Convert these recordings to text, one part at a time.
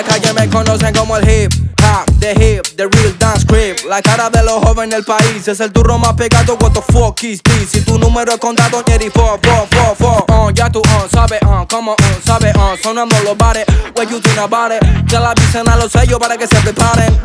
La calle me conocen como el hip hop, the hip, the real dance creep. La cara de los jóvenes del país es el turro más pegado. What the fuck is this? Si tu número es condado, Jerry, fo, fo, fo, fo. Uh, ya tú, uh, sabes, uh, como, uh, sabes, uh, sonando los bares. What you think about it? Que la avisen a los sellos para que se preparen.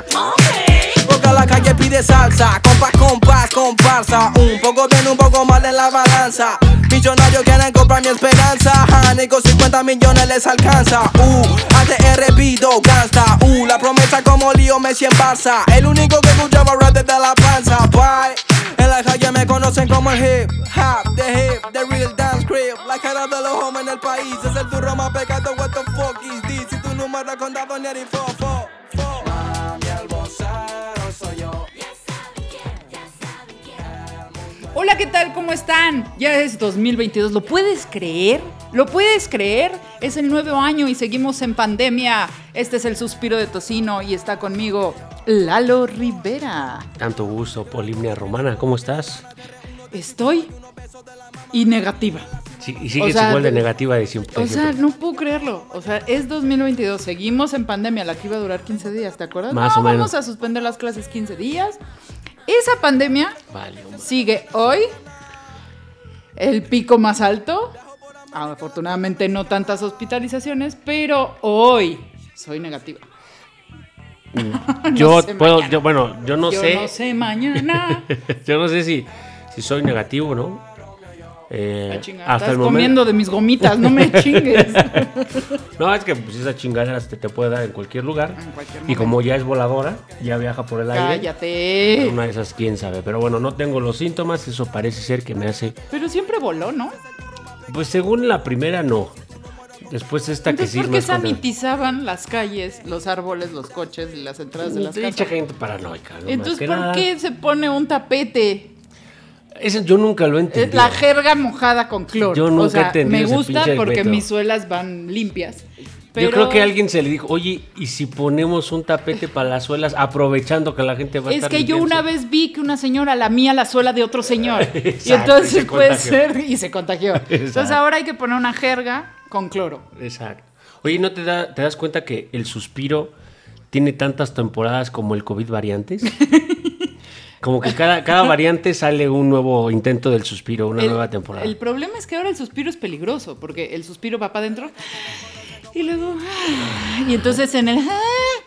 Porque la calle pide salsa, compás, compás, comparsa. Un poco bien, un poco mal en la balanza. Millonarios quieren comprar mi esperanza. Honey, con 50 millones les alcanza. Uh, ATR pido gasta. Uh, la promesa como lío Messi en Barça. El único que escuchaba rap desde la panza. Bye. En la calle me conocen como el hip hop, the hip, the real dance creep. La cara de los hombres en el país es el turro más pecado. What the fuck is this? Si tu número es condado, ni Hola, ¿qué tal? ¿Cómo están? Ya es 2022, ¿lo puedes creer? ¿Lo puedes creer? Es el nuevo año y seguimos en pandemia. Este es el suspiro de Tocino y está conmigo Lalo Rivera. Tanto gusto, Polimnia Romana, ¿cómo estás? Estoy y negativa. Sí, y sigues O sea, igual de negativa de siempre. O sea, no puedo creerlo. O sea, es 2022, seguimos en pandemia, la que iba a durar 15 días, ¿te acuerdas? Más no, o menos. vamos a suspender las clases 15 días. Esa pandemia Vale, sigue hoy el pico más alto. Afortunadamente no tantas hospitalizaciones, pero hoy soy negativa. yo sé puedo, yo, bueno, yo no Yo sé. no sé mañana. yo no sé si, si soy negativo no. Eh, Ah, chinga, hasta estás el momento. comiendo de mis gomitas, no me chingues. No, es que pues, esa chingadera se te puede dar en cualquier lugar. En cualquier y como ya es voladora, ya viaja por el aire. Cállate. Una de esas, quién sabe. Pero bueno, no tengo los síntomas. Eso parece ser que me hace. Pero siempre voló, ¿no? Pues según la primera, no. Después esta que sí ¿por qué sanitizaban las calles, los árboles, los coches y las entradas de las Mucha casas? gente paranoica, ¿no? Entonces, ¿por nada. qué se pone un tapete? Ese yo nunca lo Es entendido. la jerga mojada con cloro. Yo nunca o sea, me gusta porque método. mis suelas van limpias. Pero Yo creo que alguien se le dijo, oye, ¿y si ponemos un tapete para las suelas aprovechando que la gente va a Es estar que yo una vez vi que una señora lamía la suela de otro señor. y Exacto, y entonces puede contagió. ser y se contagió. Entonces ahora hay que poner una jerga con cloro. Exacto. Oye, ¿no te, da, te das cuenta que el suspiro tiene tantas temporadas como el COVID variantes? Como que cada, cada variante sale un nuevo intento del suspiro, una el, nueva temporada. el problema es que ahora el suspiro es peligroso porque el suspiro va para adentro y luego y entonces en el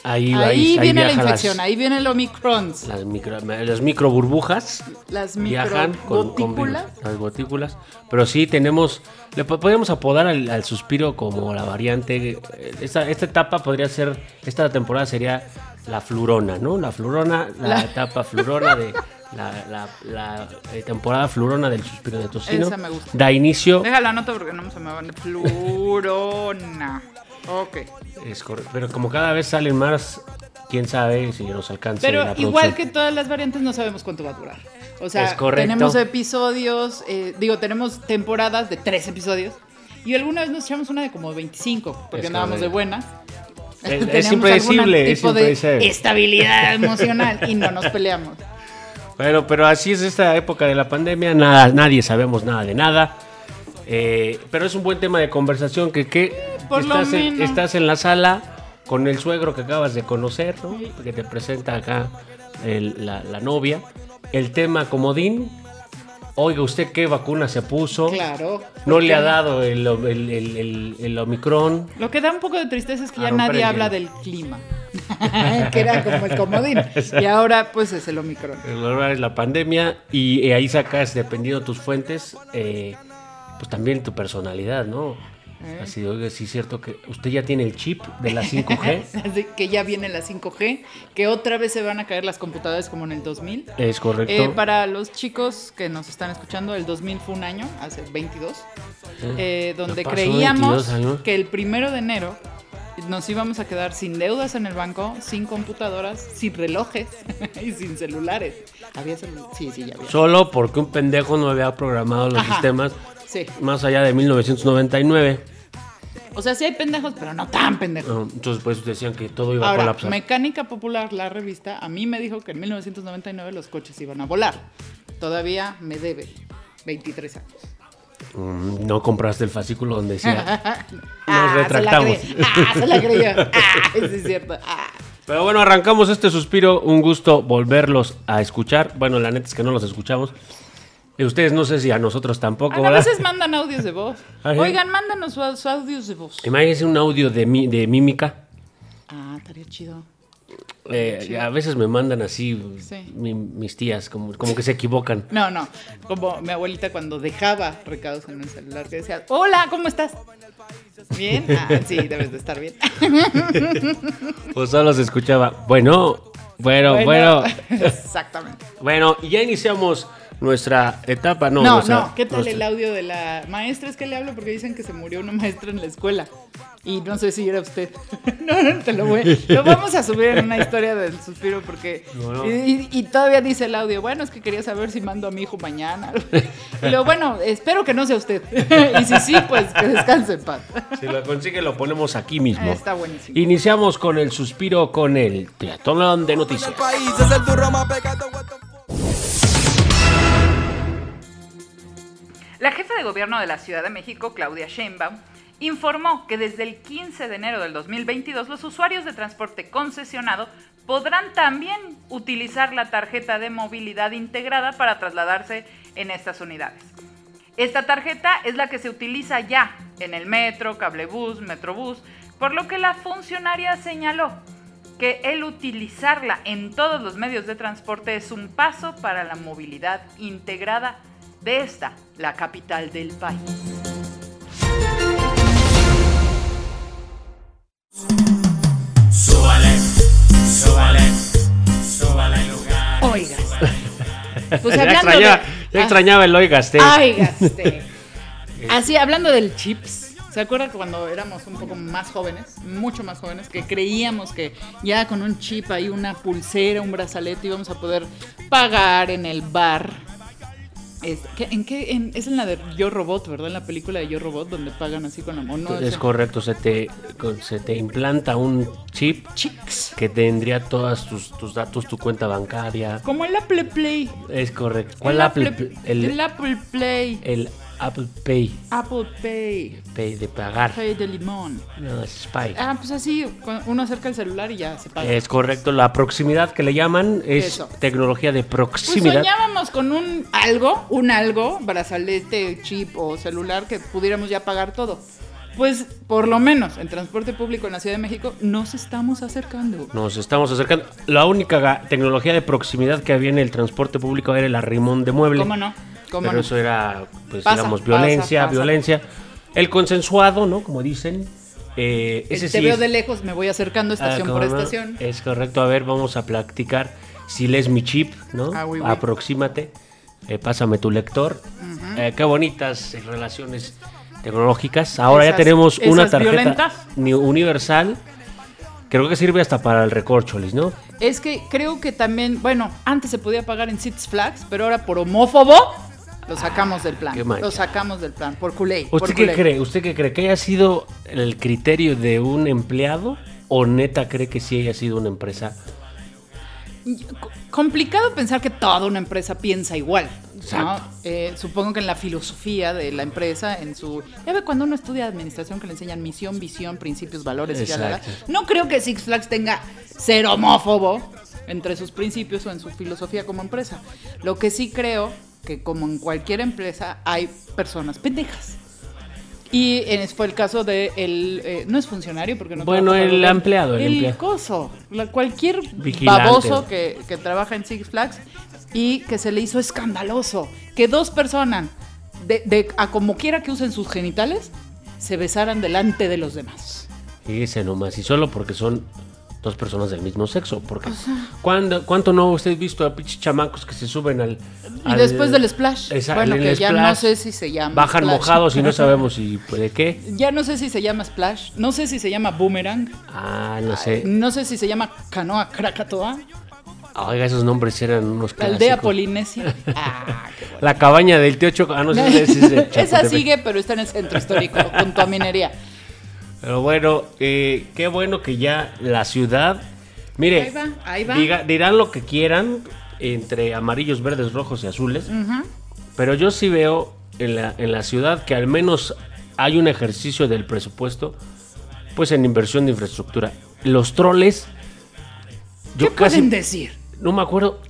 Ahí- ahí, ahí- ahí viene la infección, las- ahí viene el omicron, Las micro, las micro burbujas las viajan con, con las gotículas. Pero sí tenemos, le po- podemos apodar al, al suspiro como la variante. eh, Esta, esta etapa podría ser, esta temporada sería la flurona, ¿no? La flurona, la, La- etapa flurona de la, la- la, eh, temporada flurona del suspiro de tocino. Esa me gusta. Da inicio, Deja la nota porque no se me van. Flurona. Ok. es correcto, pero como cada vez salen más, quién sabe si nos alcanza. Pero la igual que todas las variantes no sabemos cuánto va a durar. O sea, Es correcto. tenemos episodios, eh, digo, tenemos temporadas de tres episodios. Y alguna vez nos echamos una de como 25, porque Es andábamos de buenas. Es- Teníamos impredecible, es impredecible. estabilidad emocional y no nos peleamos. Bueno, pero así es esta época de la pandemia, nada, nadie sabemos nada de nada. Eh, pero es un buen tema de conversación que, que Por lo estás, en, estás en la sala con el suegro que acabas de conocer, ¿no? que te presenta acá el- la, la novia. El tema comodín, oiga usted qué vacuna se puso, Claro. no le ha dado el, el, el- el- el Omicron. Lo que da un poco de tristeza es que A ya nadie habla del clima. que era como el comodín. y ahora, pues, es el Omicron. El horror es la pandemia y ahí sacas, dependiendo de tus fuentes, eh, pues también tu personalidad, ¿no? Eh. Así, oiga, sí es cierto que usted ya tiene el chip de la 5G. Así que ya viene la 5G, que otra vez se van a caer las computadoras como en el 2000. es correcto. Eh, para los chicos que nos están escuchando, el 2000 fue un año, hace 22, eh, donde creíamos 22 años. que el primero de enero nos íbamos a quedar sin deudas en el banco, sin computadoras, sin relojes y sin celulares. ¿Había celulares? Sí, sí, ya había. Solo porque un pendejo no había programado los Ajá. sistemas Sí. más allá de 1999. O sea, sí hay pendejos, pero no tan pendejos. Entonces, pues decían que todo iba a colapsar. Mecánica Popular, la revista, a mí me dijo que en 1999 los coches iban a volar. Todavía me debe 23 años. Mm, No compraste el fascículo donde decía. Ah, Nos retractamos. Se la. Ah, se la creyó. Ah, sí es cierto. Ah. Pero bueno, arrancamos este suspiro. Un gusto volverlos a escuchar. Bueno, la neta es que no los escuchamos. Ustedes no sé si a nosotros tampoco, A ¿verdad? veces mandan audios de voz. ¿Ah? Oigan, mándanos sus audios de voz. Imagínense un audio de, mi- de mímica. Ah, estaría chido. Eh, a veces me mandan así Sí. mi- mis tías, como, como que se equivocan. No, no. Como mi abuelita cuando dejaba recados en el celular que decía, hola, ¿cómo estás? ¿Bien? Ah, sí, debes de estar bien. O solo se escuchaba, bueno, bueno, bueno. Exactamente. Bueno, y ya iniciamos nuestra etapa. No, No, no, nuestra- ¿qué tal nuestra- el audio de la maestra? Es que le hablo porque dicen que se murió una maestra en la escuela. Y no sé si era usted. no, no, te lo voy. Lo vamos a subir en una historia del suspiro porque. No, no. Y, y- y todavía dice el audio. Bueno, es que quería saber si mando a mi hijo mañana. y luego, bueno, espero que no sea usted. y si sí, pues que descanse en paz. Si lo consigue, lo ponemos aquí mismo. Ah, Está buenísimo. Iniciamos con el suspiro con el triatlón de noticias. La jefa de gobierno de la Ciudad de México, Claudia Sheinbaum, informó que desde el 15 de enero del 2022 los usuarios de transporte concesionado podrán también utilizar la tarjeta de movilidad integrada para trasladarse en estas unidades. Esta tarjeta es la que se utiliza ya en el metro, cablebús, metrobús, por lo que la funcionaria señaló que el utilizarla en todos los medios de transporte es un paso para la movilidad integrada de esta, la capital del país. Súbale, súbale, súbale el lugar. Oigas. Pues ya extrañaba, de- ya Ah, extrañaba el oigaste. Óigaste. Así, hablando del chips, ¿se acuerdan que cuando éramos un poco más jóvenes, mucho más jóvenes, que creíamos que ya con un chip ahí, una pulsera, un brazalete, íbamos a poder pagar en el bar? ¿Qué- ¿En qué? en- es en la de Yo Robot, ¿verdad? En la película de Yo Robot, donde pagan así con la mano. es correcto, se te, se te implanta un chip Chips. que tendría todos tus, tus datos, tu cuenta bancaria. Como el Apple Play. Es correcto. ¿Cuál el Apple? Apple, el, el Apple Play. el Apple Pay, Apple Pay. Pay de pagar. Pay de limón. No, es Spy. Ah, pues así, uno acerca el celular y ya se paga. Es correcto, la proximidad que le llaman es Eso. tecnología de Pues proximidad. soñábamos con un algo, un algo, brazalete, chip o celular que pudiéramos ya pagar todo. Pues por lo menos en transporte público en la Ciudad de México nos estamos acercando. Nos estamos acercando. La única tecnología de proximidad que había en el transporte público era el arrimón de mueble. ¿Cómo no? ¿Cómo Pero no? eso era, pues, Pasa, digamos, pasa, violencia, pasa. violencia. El consensuado, ¿no? Como dicen. eh, ese te sí veo es- de lejos, me voy acercando estación Ah, por ¿cómo no? estación. Es correcto. A ver, vamos a platicar. Si lees mi chip, ¿no? Ah, oui, oui. Aproxímate. eh, pásame tu lector. Eh, qué bonitas relaciones tecnológicas. Ahora ya tenemos una tarjeta violentas. universal. Creo que sirve hasta para el recorcholis, ¿no? Es que creo que también, bueno, antes se podía pagar en Six Flags, pero ahora por homófobo lo sacamos del plan. Lo sacamos del plan, por culé. por ¿Usted qué culé. cree? ¿Usted qué cree? ¿Que haya sido el criterio de un empleado? ¿O neta cree que sí haya sido una empresa? Co- Complicado pensar que toda una empresa piensa igual. ¿no? Exacto. Eh, supongo que en la filosofía de la empresa, en su. Ya ve cuando uno estudia administración que le enseñan misión, visión, principios, valores y ya la. Exacto. No creo que Six Flags tenga ser homófobo entre sus principios o en su filosofía como empresa. Lo que sí creo que como en cualquier empresa hay personas pendejas. Y en- fue el caso de el eh, no es funcionario porque no Bueno, el empleado, el el empleado. coso, la- cualquier Vigilante. baboso que, que trabaja en Six Flags y que se le hizo escandaloso que dos personas de, de- a como quiera que usen sus genitales se besaran delante de los demás. Fíjese nomás, y solo porque son dos personas del mismo sexo. Porque ¿cuándo- ¿cuánto no usted visto a pinches chamacos que se suben al. Y al- después del splash, Esa- bueno, que ya no splash, sé si se llama Bajan splash. mojados y no sabemos si de qué. Ya no sé si se llama splash, no sé si se llama boomerang, Ah, no sé. no sé si se llama canoa krakatoa, Oiga, esos nombres eran unos la aldea polinesia. Ah, qué bueno. La cabaña del tío Choco. Ah, no sé si es Esa sigue, pero está en el centro histórico, junto a minería. Pero bueno, eh, qué bueno que ya la ciudad. Mire, Ahí va, ahí va. diga- dirán lo que quieran entre amarillos, verdes, rojos y azules. Pero yo sí veo en la, en la ciudad que al menos hay un ejercicio del presupuesto, pues en inversión de infraestructura. Los troles, ¿Qué pueden decir? no me acuerdo.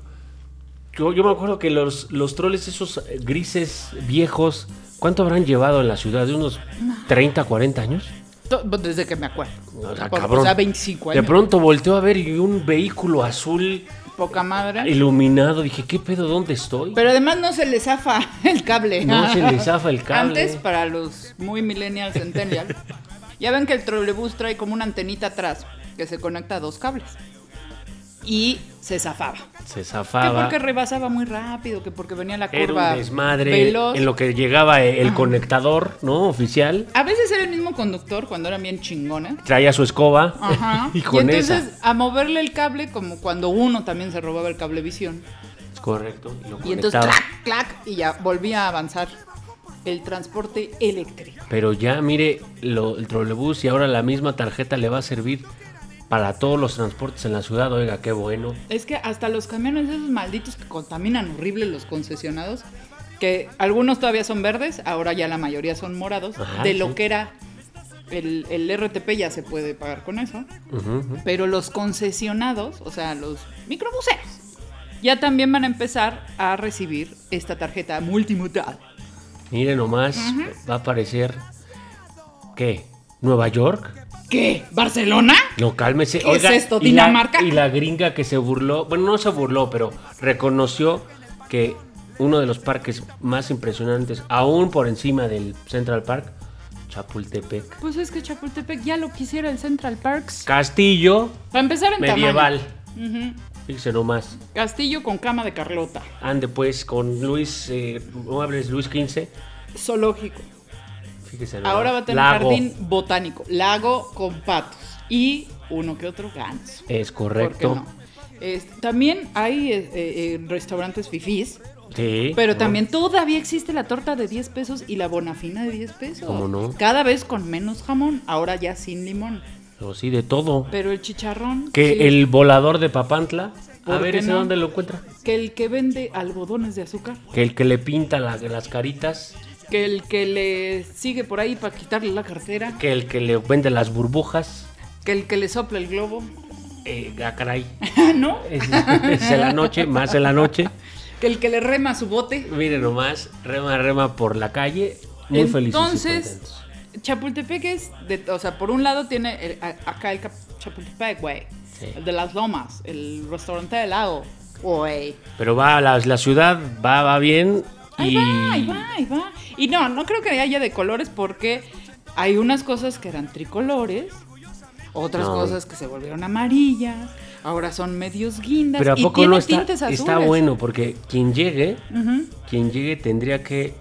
Yo, yo me acuerdo que los, los troles, esos eh, grises viejos, ¿cuánto habrán llevado en la ciudad? ¿De unos 30, 40 años? To- Desde que me acuerdo. O sea, Por- cabrón. O sea, 25 De años. pronto volteó a ver y un vehículo azul Poca madre. iluminado. Dije, ¿qué pedo? ¿Dónde estoy? Pero además no se le zafa el cable. No se le zafa el cable. Antes, para los muy millennials centennial, ya ven que el trolebús trae como una antenita atrás que se conecta a dos cables. Y se zafaba. Se Que zafaba. porque rebasaba muy rápido, que porque venía la Era curva un desmadre veloz. en lo que llegaba el conectador, ¿no? Oficial. A veces era el mismo conductor cuando eran bien chingones. Traía su escoba Ajá. y y con entonces esa. a moverle el cable, como cuando uno también se robaba el cablevisión. Es correcto. Y, lo Y entonces clac, clac, y ya volvía a avanzar el transporte eléctrico. Pero ya, mire, lo- el trolebús y ahora la misma tarjeta le va a servir para todos los transportes en la ciudad. Oiga, qué bueno. Es que hasta los camiones esos malditos que contaminan horrible los concesionados, que algunos todavía son verdes, ahora ya la mayoría son morados, Ajá, de sí. lo que era el, el RTP ya se puede pagar con eso, pero los concesionados, o sea, los microbuseros, ya también van a empezar a recibir esta tarjeta multimodal. Mire nomás, va a aparecer. ¿Qué? ¿Nueva York? ¿Qué? ¿Barcelona? No, cálmese. ¿Qué es esto, y la- Dinamarca? Y la, gringa que se burló, bueno, no se burló, pero reconoció que uno de los parques más impresionantes, aún por encima del Central Park, Chapultepec. Pues es que Chapultepec ya lo quisiera el Central Parks. Castillo Para empezar en medieval. tamaño. Fíjese nomás. Castillo con cama de Carlota. Ande pues con Luis, eh, Muebles Luis XV. Zoológico. Fíjese. Ahora va a tener Lago. jardín botánico, lago con patos y uno que otro ganso. Es ¿Por correcto. qué no? Es- también hay eh, eh, restaurantes fifís, Sí. pero ¿no? también todavía existe la torta de 10 pesos y la bonafina de 10 pesos. ¿Cómo no? Cada vez con menos jamón, ahora ya sin limón. O sí, de todo. Pero el chicharrón, Que sí, el volador de Papantla, a ¿Por ver ese no? dónde lo encuentra. que el que vende algodones de azúcar, Que el que le pinta la- las caritas, que el que le sigue por ahí para quitarle la cartera, que el que le vende las burbujas. que el que le sopla el globo, Eh, ah, caray. ¿no? Es, es en la noche, más en la noche. Que el que le rema su bote. Miren nomás, rema, rema por la calle. Muy felices. y Entonces. Chapultepec es, de, o sea, por un lado tiene el- acá el Chapultepec, güey. Sí. El de las lomas, el restaurante del lago, güey. Pero va, la, la ciudad va, va bien. Ahí y va, ahí va, ahí va. Y no, no creo que haya de colores porque hay unas cosas que eran tricolores, otras No. cosas que se volvieron amarillas, ahora son medios guindas Pero a y poco tiene no está, tintes azules. está bueno, porque quien llegue, quien llegue tendría que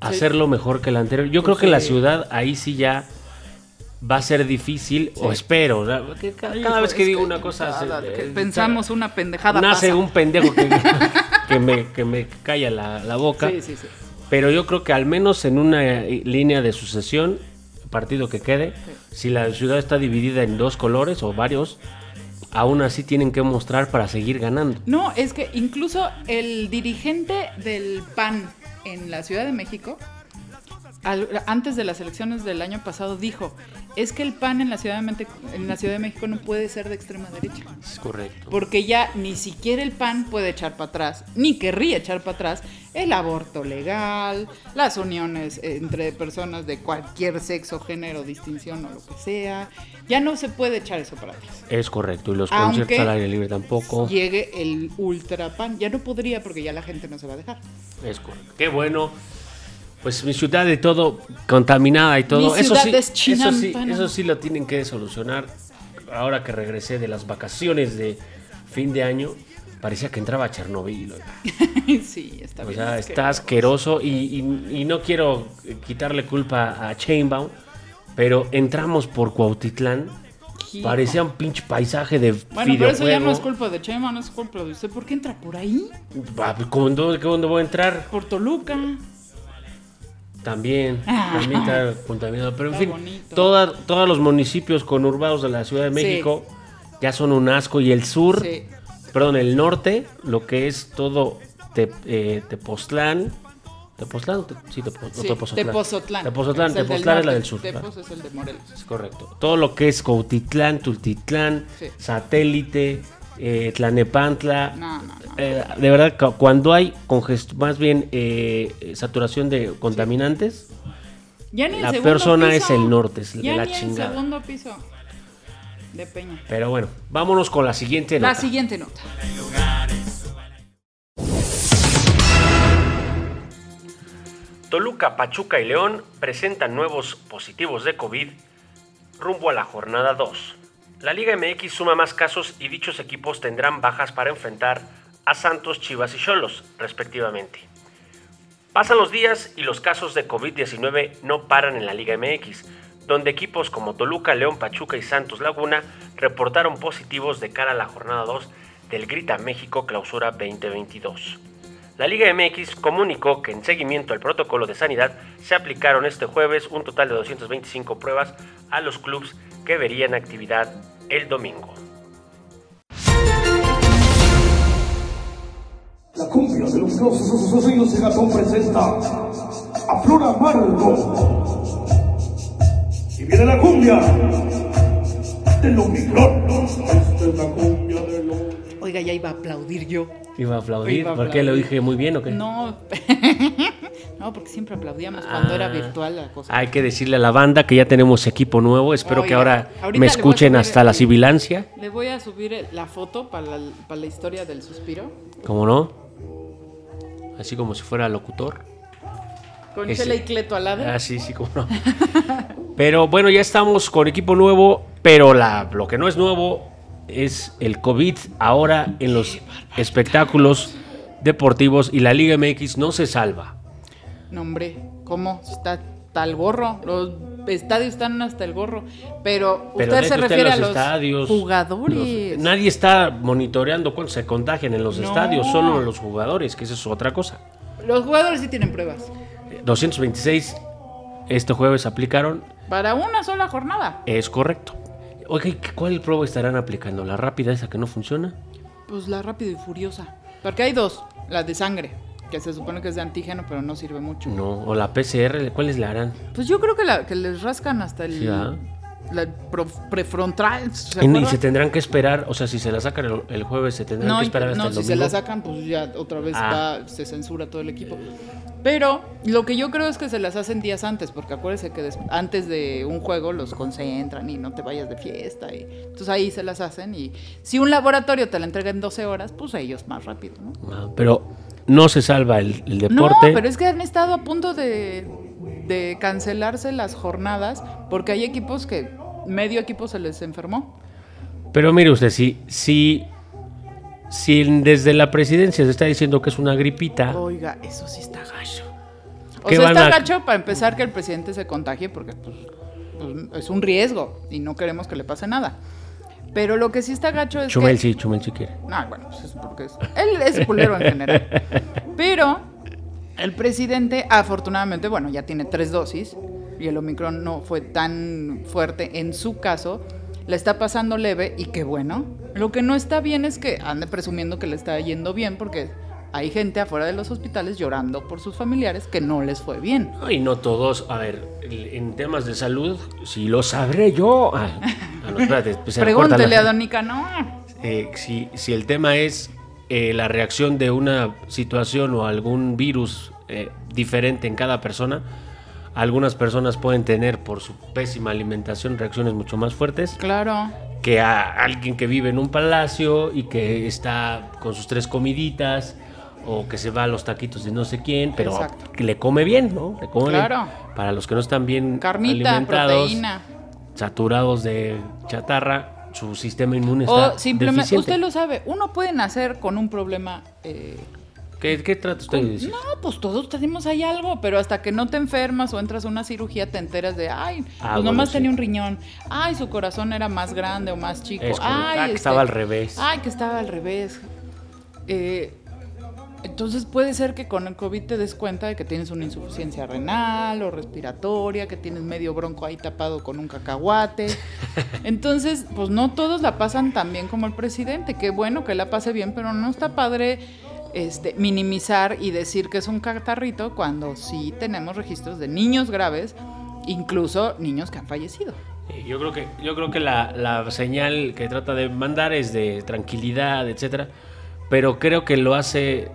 hacerlo mejor que el anterior. Yo creo Pues que la ciudad ahí sí ya va a ser difícil, o espero. ¿verdad? Que ca- Cada, vez que digo una cosa, cada se- que eh, pensamos una pendejada nace pasa. un pendejo que, que me, que me calla la, la boca. Sí, sí, sí. Pero yo creo que al menos en una eh, línea de sucesión, partido que quede, si la ciudad está dividida en dos colores o varios, aún así tienen que mostrar para seguir ganando. No, es que incluso el dirigente del PAN en la Ciudad de México, al- antes de las elecciones del año pasado, dijo, es que el PAN en la, Ciudad de Mente- en la Ciudad de México no puede ser de extrema derecha, Es correcto. porque ya ni siquiera el PAN puede echar para atrás, ni querría echar para atrás el aborto legal, las uniones entre personas de cualquier sexo, género, distinción o lo que sea, ya no se puede echar eso para atrás. Es correcto. Y los Aunque conciertos al aire libre tampoco. Llegue el ultra pan. Ya no podría porque ya la gente no se va a dejar. Es correcto. Qué bueno. Pues mi ciudad de todo contaminada y todo. Mi eso, sí, es eso sí, eso sí lo tienen que solucionar. Ahora que regresé de las vacaciones de fin de año, parecía que entraba a Chernobyl. sí, está O bien. sea, es que- está asqueroso y, y- y no quiero quitarle culpa a Chainbound, pero entramos por Cuautitlán. Hijo. Parecía un pinche paisaje de Bueno, pero eso ya no es culpa de Chema, no es culpa de usted. ¿Por qué entra por ahí? Ah, pues, ¿cómo- ¿Dónde, dónde voy a entrar? Por Toluca. También, también está contaminado. Pero en Está fin, toda- todos los municipios conurbados de la Ciudad de Sí. México ya son un asco. Y el sur, Sí. perdón, el norte, lo que es todo Te- eh, Tepoztlán, Tepoztlán, sí, Tepo- o Sí, Tepozotlán. Tepozotlán. Tepozotlán, Es Tepoztlán es la del sur. claro. Tepos es el de Morelos. Es correcto. Todo lo que es Cautitlán, Tultitlán. Satélite, eh, Tlanepantla. No, no, no. Eh, de verdad, cu- cuando hay más bien eh, saturación de contaminantes, Ya ni el La piso. es el norte, es de la ni chingada. el segundo piso de Peña. pero bueno, vámonos con la siguiente La nota. siguiente nota. Toluca, Pachuca y León presentan nuevos positivos de COVID rumbo a la jornada 2. La Liga MX suma más casos y dichos equipos tendrán bajas para enfrentar a Santos, Chivas y Cholos, respectivamente. Pasan los días y los casos de COVID-19 no paran en la Liga MX, donde equipos como Toluca, León, Pachuca y Santos Laguna reportaron positivos de cara a la jornada 2 del Grita México Clausura 2022. La Liga MX comunicó que en seguimiento al protocolo de sanidad se aplicaron este jueves un total de 225 pruebas a los clubes que verían actividad el domingo. Los oídos de gatón presenta a Flor Amargo. Y viene la cumbia del Omicron. Esta es la cumbia del Omicron. Oiga, ya iba a aplaudir yo. Iba a aplaudir, Iba a ¿por qué lo aplaudir. dije muy bien o qué? No, no, porque siempre aplaudíamos cuando era Ah. virtual la cosa. Hay que decirle a la banda que ya tenemos equipo nuevo, espero que ahora me escuchen subir hasta el- la sibilancia, Le voy a subir la foto para la, para la historia del suspiro. ¿cómo no? Así como si fuera locutor. Con Ese- Chela y Cleto al lado. Ah, sí, sí, cómo no. Pero bueno, ya estamos con equipo nuevo, pero la, lo que no es nuevo es el COVID ahora en los espectáculos deportivos y la Liga MX no se salva. No, hombre, ¿cómo? Está tal gorro. Los estadios están hasta el gorro. Pero, Pero usted se refiere los a los estadios, jugadores. los- nadie está monitoreando cuántos se contagian en los No. estadios, solo los jugadores, que eso es otra cosa. Los jugadores sí tienen pruebas. 226 este jueves aplicaron, Para una sola jornada. es correcto. Oiga, ¿y ¿cuál prueba estarán aplicando? ¿La rápida esa que no funciona? Pues la rápido y furiosa. Porque hay dos. La de sangre, que se supone que es de antígeno, pero no sirve mucho. No, o la PCR, ¿cuáles le harán? Pues yo creo que, la, que les rascan hasta el Sí, la prefrontal. ¿se Y, se tendrán que esperar, o sea, si se la sacan el, el jueves, se tendrán No, que esperar hasta no el si domingo. se la sacan, pues ya otra vez Ah. va- se censura todo el equipo. Pero lo que yo creo es que se las hacen días antes, porque acuérdese que antes de un juego los concentran y no te vayas de fiesta. Y, entonces ahí se las hacen y si un laboratorio te la entrega en 12 horas, pues ellos más rápido, ¿no? Ah, pero no se salva el, el No, deporte. pero es que han estado a punto de, de cancelarse las jornadas porque hay equipos que medio equipo se les enfermó. Pero mire usted, si, si, si desde la presidencia se está diciendo que es una gripita, Oiga, eso sí está gacho. O ¿Qué sea, está a- gacho para empezar que el presidente se contagie porque pues, pues, es un riesgo y no queremos que le pase nada. Pero lo que sí está gacho es Chumel que... sí, Chumel sí quiere. No, bueno, pues es porque es... Él es culero en general. Pero el presidente, afortunadamente, bueno, ya tiene tres dosis y el Omicron no fue tan fuerte en su caso. Le está pasando leve y qué bueno. Lo que no está bien es que ande presumiendo que le está yendo bien porque hay gente afuera de los hospitales llorando por sus familiares que no les fue bien. No, y no todos, a ver, en temas de salud, si lo sabré yo. Ah, no, espérate, pues Pregúntele a Don Nicanor. eh, si, si el tema es eh, la reacción de una situación o algún virus eh, diferente en cada persona, algunas personas pueden tener por su pésima alimentación reacciones mucho más fuertes Claro. que a alguien que vive en un palacio y que está con sus tres comiditas o que se va a los taquitos de no sé quién, pero Exacto. que le come bien, ¿no? Le come bien. Para los que no están bien Carnita, alimentados, proteína. saturados de chatarra, su sistema inmune está O simplemente, deficiente. usted lo sabe, uno puede nacer con un problema eh, ¿Qué, qué trata usted de decir? No, pues todos tenemos ahí algo, pero hasta que no te enfermas o entras a una cirugía te enteras de, ay, pues Ah, bueno, nomás sí. tenía un riñón, ay, su corazón era más grande o más chico, Es ay, Ah, que este, estaba al revés. Ay, que estaba al revés. Eh, entonces puede ser que con el COVID te des cuenta de que tienes una insuficiencia renal o respiratoria, que tienes medio bronco ahí tapado con un cacahuate. Entonces, pues no todos la pasan tan bien como el presidente. Qué bueno que la pase bien, pero no está padre este, minimizar y decir que es un catarrito cuando sí tenemos registros de niños graves, incluso niños que han fallecido. Eh, Yo creo que, yo creo que la, la señal que trata de mandar es de tranquilidad, etcétera, pero creo que lo hace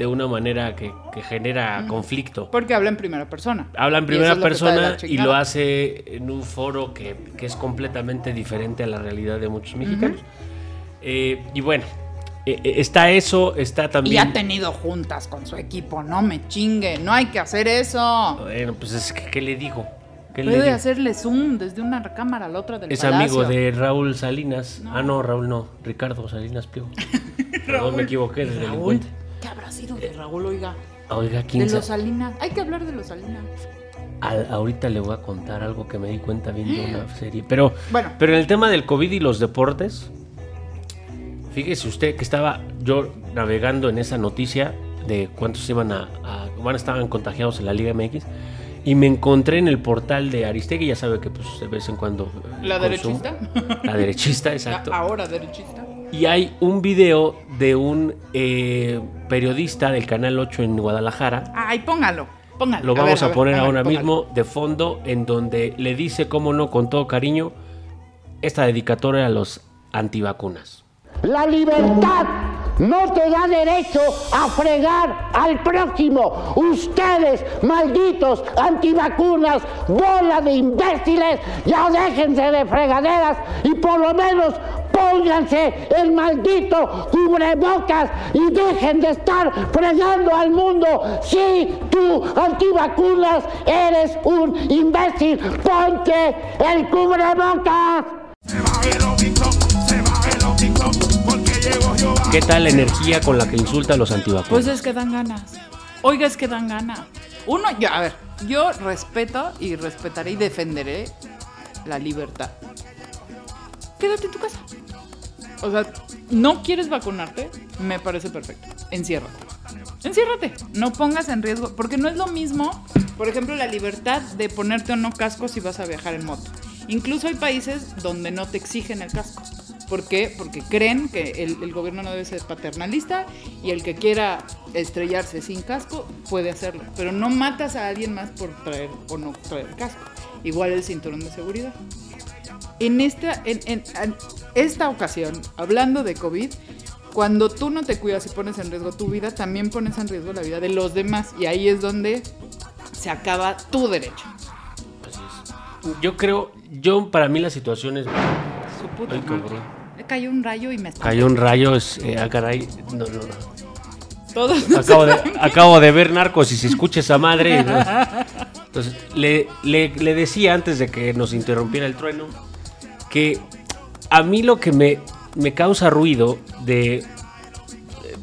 de una manera que, que genera conflicto. Porque habla en primera persona. Habla en Y primera es persona y lo hace en un foro que, que es completamente diferente a la realidad de muchos mexicanos. Eh, y bueno, eh, eh, está eso, está Y también... ha tenido juntas con su equipo, no me chingue, no hay que hacer eso. Bueno, pues es que, ¿qué le digo? ¿Qué le Puede hacerle zoom desde una cámara a la otra del Es palacio. amigo de Raúl Salinas. Ah, no, Raúl no. Ricardo Salinas Pliego. Perdón, me equivoqué de Raúl. delincuente. ¿Qué habrá sido de Raúl, oiga? Oiga, De ¿quién los sa- Salinas. Hay que hablar de los Salinas. Al- ahorita le voy a contar algo que me di cuenta viendo una serie. Pero, Bueno. pero en el tema del COVID y los deportes, fíjese usted que estaba yo navegando en esa noticia de cuántos iban a, a bueno, estaban contagiados en la Liga MX y me encontré en el portal de Aristegui, ya sabe que pues de vez en cuando ¿La consumo. derechista? La derechista, exacto. La ahora derechista. Y hay un video de un eh, periodista del Canal 8 en Guadalajara Ay, póngalo. Póngalo. lo vamos a, ver, poner ahora mismo de fondo, en donde le dice, cómo no, con todo cariño, esta dedicatoria a los antivacunas. La libertad no te da derecho a fregar al próximo. Ustedes, malditos antivacunas, bola de imbéciles, ya déjense de fregaderas y por lo menos pónganse el maldito cubrebocas y dejen de estar fregando al mundo. Si tú, antivacunas, eres un imbécil, ponte el cubrebocas. ¿Qué tal la energía con la que insulta a los antivacunas? Pues es que dan ganas. Oiga, es que dan ganas. Uno, yo, a ver, yo respeto y respetaré y defenderé la libertad. Quédate en tu casa. O sea, no quieres vacunarte, me parece perfecto. Enciérrate. Enciérrate. No pongas en riesgo, porque no es lo mismo, por ejemplo, la libertad de ponerte o no casco si vas a viajar en moto. Incluso hay países donde no te exigen el casco. ¿Por qué? Porque creen que el, el gobierno no debe ser paternalista y el que quiera estrellarse sin casco puede hacerlo. Pero no matas a alguien más por traer o no traer casco. Igual el cinturón de seguridad. En esta, en, en- en esta ocasión, hablando de COVID, cuando tú no te cuidas y pones en riesgo tu vida, también pones en riesgo la vida de los demás. Y ahí es donde se acaba tu derecho. Yo creo, yo para mí la situación es... Su puta Ay, cayó un rayo y me está. Cayó un rayo, es, eh, ah, caray, no, no, no. Todos Acabo de, acabo de ver Narcos y se escucha esa madre. ¿no? Entonces, le, le- le decía antes de que nos interrumpiera el trueno que a mí lo que me, me causa ruido de...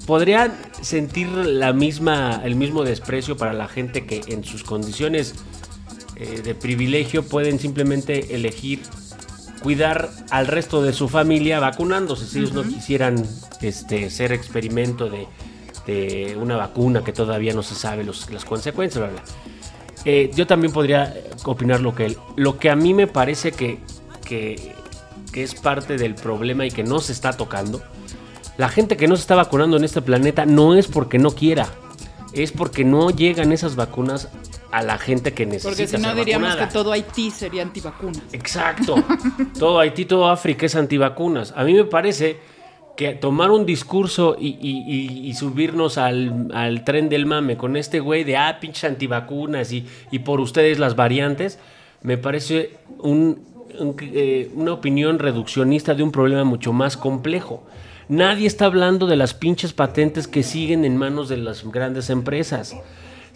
Podrían sentir la misma, el mismo desprecio para la gente que en sus condiciones eh, de privilegio pueden simplemente elegir cuidar al resto de su familia vacunándose. Si ellos no quisieran este, ser experimento de, de una vacuna que todavía no se sabe los- las consecuencias, bla, bla. Eh, yo también podría eh, opinar lo que él. Lo que a mí me parece que, que, que es parte del problema y que no se está tocando. La gente que no se está vacunando en este planeta no es porque no quiera. Es porque no llegan esas vacunas a la gente que necesita Porque si no ser diríamos vacunada. que todo Haití sería antivacunas. Exacto. todo Haití, todo África es antivacunas. A mí me parece que tomar un discurso y, y- y- y subirnos al, al tren del mame con este güey de, ah, pinches antivacunas y, y por ustedes las variantes, me parece un- un- eh, una opinión reduccionista de un problema mucho más complejo. Nadie está hablando de las pinches patentes que siguen en manos de las grandes empresas.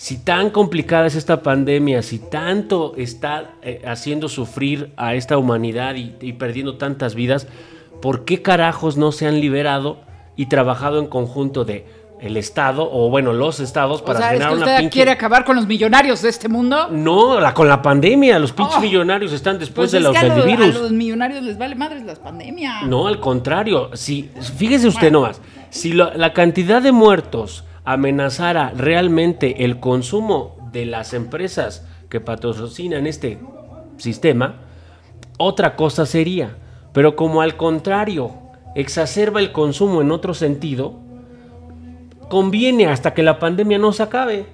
Si tan complicada es esta pandemia, si tanto está eh, haciendo sufrir a esta humanidad y, y perdiendo tantas vidas, ¿por qué carajos no se han liberado y trabajado en conjunto de el Estado o bueno los estados O para sea, es generar que una usted pinche quiere acabar con los millonarios de este mundo. no la, con la pandemia los pinches Oh. millonarios están después Pues de es los del lo- a virus los millonarios les vale madres las pandemias. no, al contrario. Si, fíjese usted nomás, si lo- la cantidad de muertos amenazara realmente el consumo de las empresas que patrocinan este sistema, otra cosa sería. Pero como al contrario, exacerba el consumo en otro sentido, conviene hasta que la pandemia no se acabe.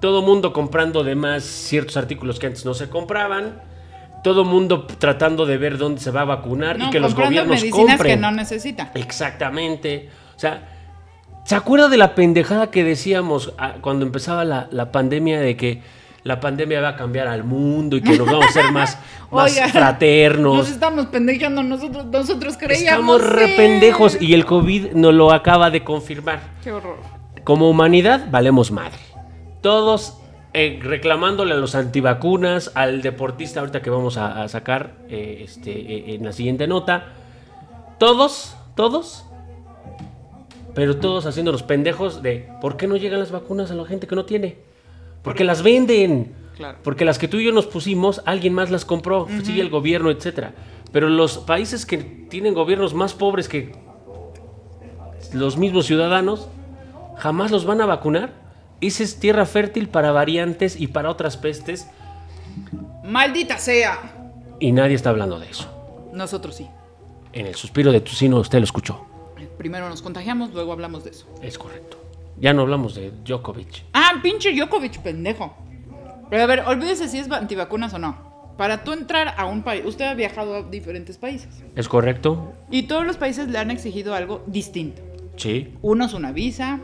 Todo mundo comprando de más ciertos artículos que antes no se compraban. Todo mundo tratando de ver dónde se va a vacunar y que los gobiernos medicinas compren. que no necesita. Exactamente. O sea, ¿se acuerda de la pendejada que decíamos ah, cuando empezaba la, la pandemia de que la pandemia va a cambiar al mundo y que nos vamos a ser más, más Oiga, fraternos? Nos estamos pendejando nosotros, nosotros creíamos. Estamos re ser. pendejos y el COVID nos lo acaba de confirmar. Qué horror. Como humanidad valemos madre. Todos eh, reclamándole a los antivacunas, al deportista ahorita que vamos a, a sacar eh, este, eh, en la siguiente nota. Todos, todos. Pero todos haciéndonos pendejos de ¿por qué no llegan las vacunas a la gente que no tiene? Porque las venden. Claro. Porque las que tú y yo nos pusimos, alguien más las compró, sigue el gobierno, etcétera. Pero los países que tienen gobiernos más pobres que los mismos ciudadanos, jamás los van a vacunar. Esa es tierra fértil para variantes y para otras pestes. Maldita sea. Y nadie está hablando de eso. Nosotros sí. En el suspiro de Tucino usted lo escuchó. Primero nos contagiamos, luego hablamos de eso. Es correcto. Ya no hablamos de Djokovic. Ah, pinche Djokovic, pendejo. Pero a ver, olvídese si es antivacunas o no. Para tú entrar a un país, usted ha viajado a diferentes países. ¿Es correcto? Y todos los países le han exigido algo distinto. Sí. Unos una visa,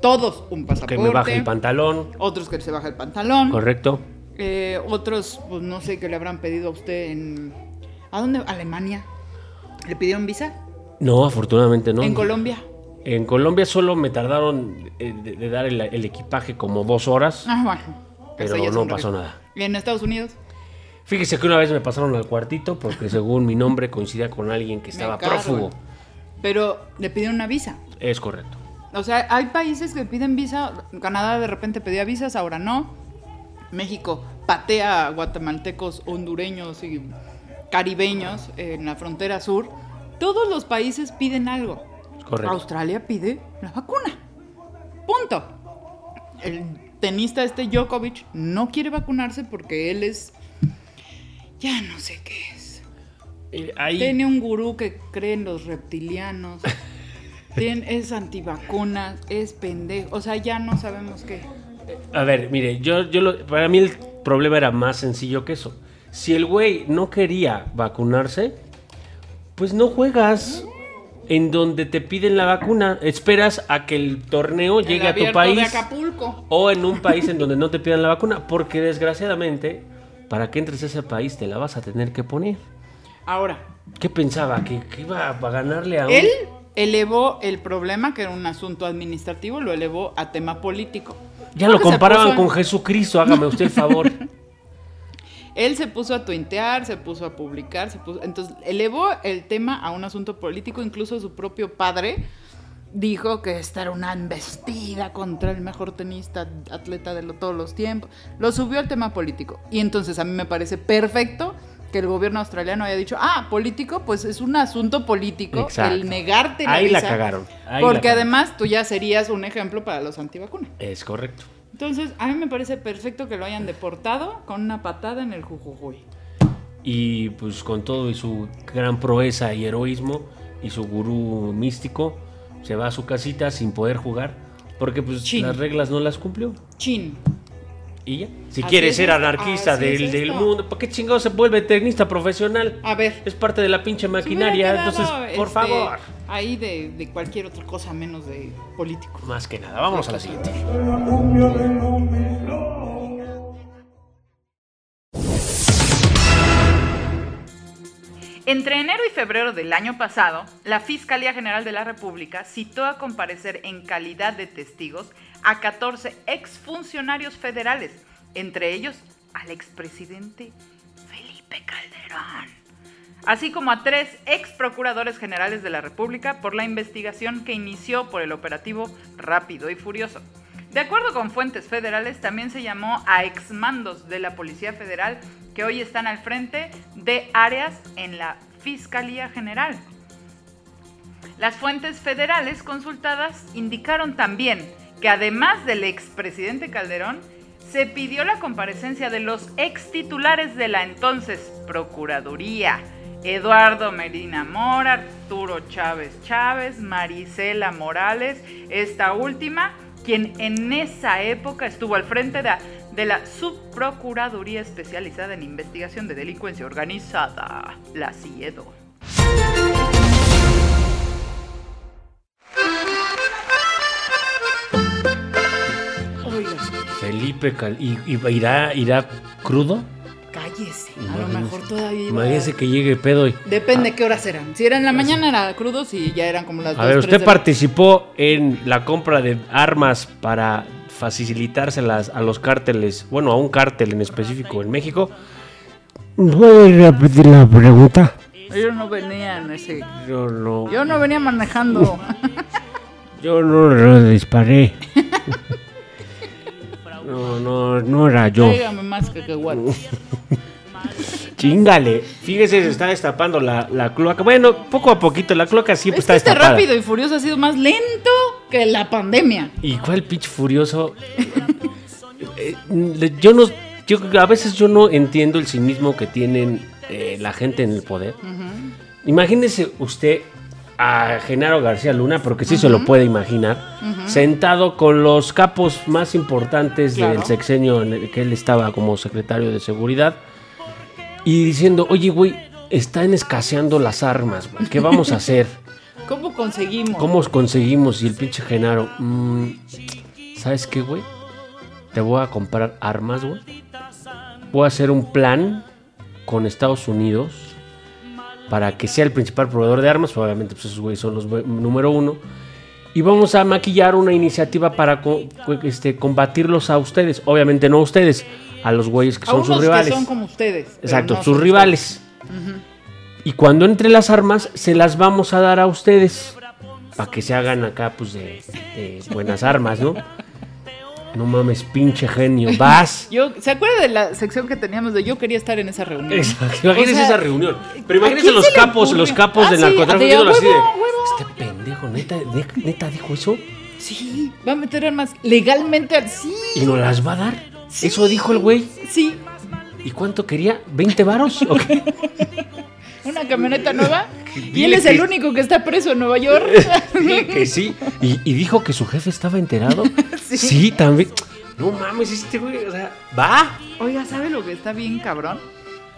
todos un pasaporte. Que me baje el pantalón. Otros que se baja el pantalón. Correcto. Eh, otros, pues no sé qué le habrán pedido a usted en. ¿A dónde? Alemania. ¿Le pidieron visa? No, afortunadamente no. En Colombia. En Colombia solo me tardaron eh, de, de dar el, el equipaje como dos horas, Ah, bueno. pero no pasó nada. ¿Y en Estados Unidos? Fíjese que una vez me pasaron al cuartito porque según mi nombre coincidía con alguien que estaba prófugo. Pero le pidieron una visa. Es correcto. O sea, hay países que piden visa. Canadá de repente pedía visas, ahora no. México patea a guatemaltecos, hondureños y caribeños en la frontera sur. Todos los países piden algo. Correcto. Australia pide la vacuna. Punto. El tenista este Djokovic no quiere vacunarse porque él es... Ya no sé qué es. Eh, ahí- Tiene un gurú que cree en los reptilianos. Tiene, es antivacunas, es pendejo. O sea, ya no sabemos qué. A ver, mire, yo, yo lo- para mí el problema era más sencillo que eso. Si el güey no quería vacunarse, pues no juegas en donde te piden la vacuna. Esperas a que el torneo El llegue a tu país. de Acapulco. o en un país en donde no te pidan la vacuna, porque desgraciadamente, para que entres a ese país te la vas a tener que poner. Ahora, ¿Qué pensaba? ¿Que, que iba a ganarle a un... él elevó el problema, que era un asunto administrativo, lo elevó a tema político. Ya Creo lo comparaban con Jesucristo, hágame usted el favor. Él se puso a tuitear, se puso a publicar, se puso... Entonces, elevó el tema a un asunto político, incluso su propio padre dijo que esta era una embestida contra el mejor tenista, atleta de lo- todos los tiempos. Lo subió al tema político. Y entonces a mí me parece perfecto que el gobierno australiano haya dicho, ah, político, pues es un asunto político Exacto. el negarte la Ahí la cagaron, ahí la porque cagaron. además tú ya serías un ejemplo para los antivacunas. es correcto. Entonces, a mí me parece perfecto que lo hayan deportado con una patada en el jujujuy. Y pues con todo y su gran proeza y heroísmo y su gurú místico, se va a su casita sin poder jugar, porque pues Chin. las reglas no las cumplió. Chin. Y ya. Si Así quiere es ser anarquista del, es del mundo, ¿para qué chingado se vuelve tecnista profesional? A ver. Es parte de la pinche maquinaria, quedado, entonces, por este, favor. Ahí de, de cualquier otra cosa menos de político. Más que nada, vamos a la siguiente. La cumbia del Omicron. Entre enero y febrero del año pasado, la Fiscalía General de la República citó a comparecer en calidad de testigos a 14 exfuncionarios federales, entre ellos al expresidente Felipe Calderón, así como a tres ex procuradores generales de la República por la investigación que inició por el operativo Rápido y Furioso. De acuerdo con fuentes federales, también se llamó a exmandos de la Policía Federal que hoy están al frente de áreas en la Fiscalía General. Las fuentes federales consultadas indicaron también que además del expresidente Calderón, se pidió la comparecencia de los ex titulares de la entonces Procuraduría, Eduardo Medina Mora, Arturo Chávez Chávez, Marisela Morales, esta última, quien en esa época estuvo al frente de, de la Subprocuraduría Especializada en Investigación de Delincuencia Organizada, la CIEDO. Felipe, Cal- ¿y, y irá, irá crudo? cállese. A lo mejor todavía. Imagínese que llegue pedo y... Depende qué horas eran. Si era en la mañana era crudos y ya eran como las A dos, ver, usted la- participó en la compra de armas para facilitárselas a los cárteles, bueno, a un cártel en específico en México. ¿Puedes repetir la pregunta? Yo no venía en ese. Yo no, Yo no venía manejando. Yo no lo disparé. No, no, no era yo. Tráigame más cacahuates. Chingale. Fíjese, se está destapando la, la cloaca. Bueno, poco a poquito, la cloaca siempre Es está que este destapada. rápido y furioso ha sido más lento que la pandemia. ¿Y cuál pitch furioso? Eh, yo no, yo a veces yo no entiendo el cinismo que tienen eh, la gente en el poder. Imagínese usted a Genaro García Luna, porque sí se lo puede imaginar, sentado con los capos más importantes Claro. del sexenio en el que él estaba como secretario de seguridad y diciendo, oye, güey, están escaseando las armas, güey, ¿qué vamos a hacer? ¿Cómo conseguimos? ¿Cómo conseguimos? Y el pinche Genaro, mm, ¿sabes qué, güey? Te voy a comprar armas, güey. Voy a hacer un plan con Estados Unidos para que sea el principal proveedor de armas. Obviamente, pues esos güeyes son los número uno. Y vamos a maquillar una iniciativa para co- este, combatirlos a ustedes. Obviamente no a ustedes, a los güeyes que A son unos sus rivales. que son como ustedes. Exacto, no sus rivales. Y cuando entre las armas, se las vamos a dar a ustedes. Para que se hagan acá, pues, de, de buenas armas, ¿no? No mames, pinche genio. Vas. Yo, ¿Se acuerda de la sección que teníamos de yo quería estar en esa reunión? Exacto. Imagínense O sea, esa reunión. Pero ¿a imagínense los capos, los capos Ah, del sí, narcotráfico así de. huevo. Este pendejo, neta, de- neta dijo eso. Sí, va a meter armas legalmente al sí. Y nos las va a dar. Sí. Eso dijo el güey. Sí, ¿Y cuánto quería? ¿20 varos? Una camioneta nueva. y él es el único que está preso en Nueva York. Dile que sí. Y, y dijo que su jefe estaba enterado. Sí. también. No mames, este güey, o sea, va. Oiga, ¿sabe lo que está bien cabrón?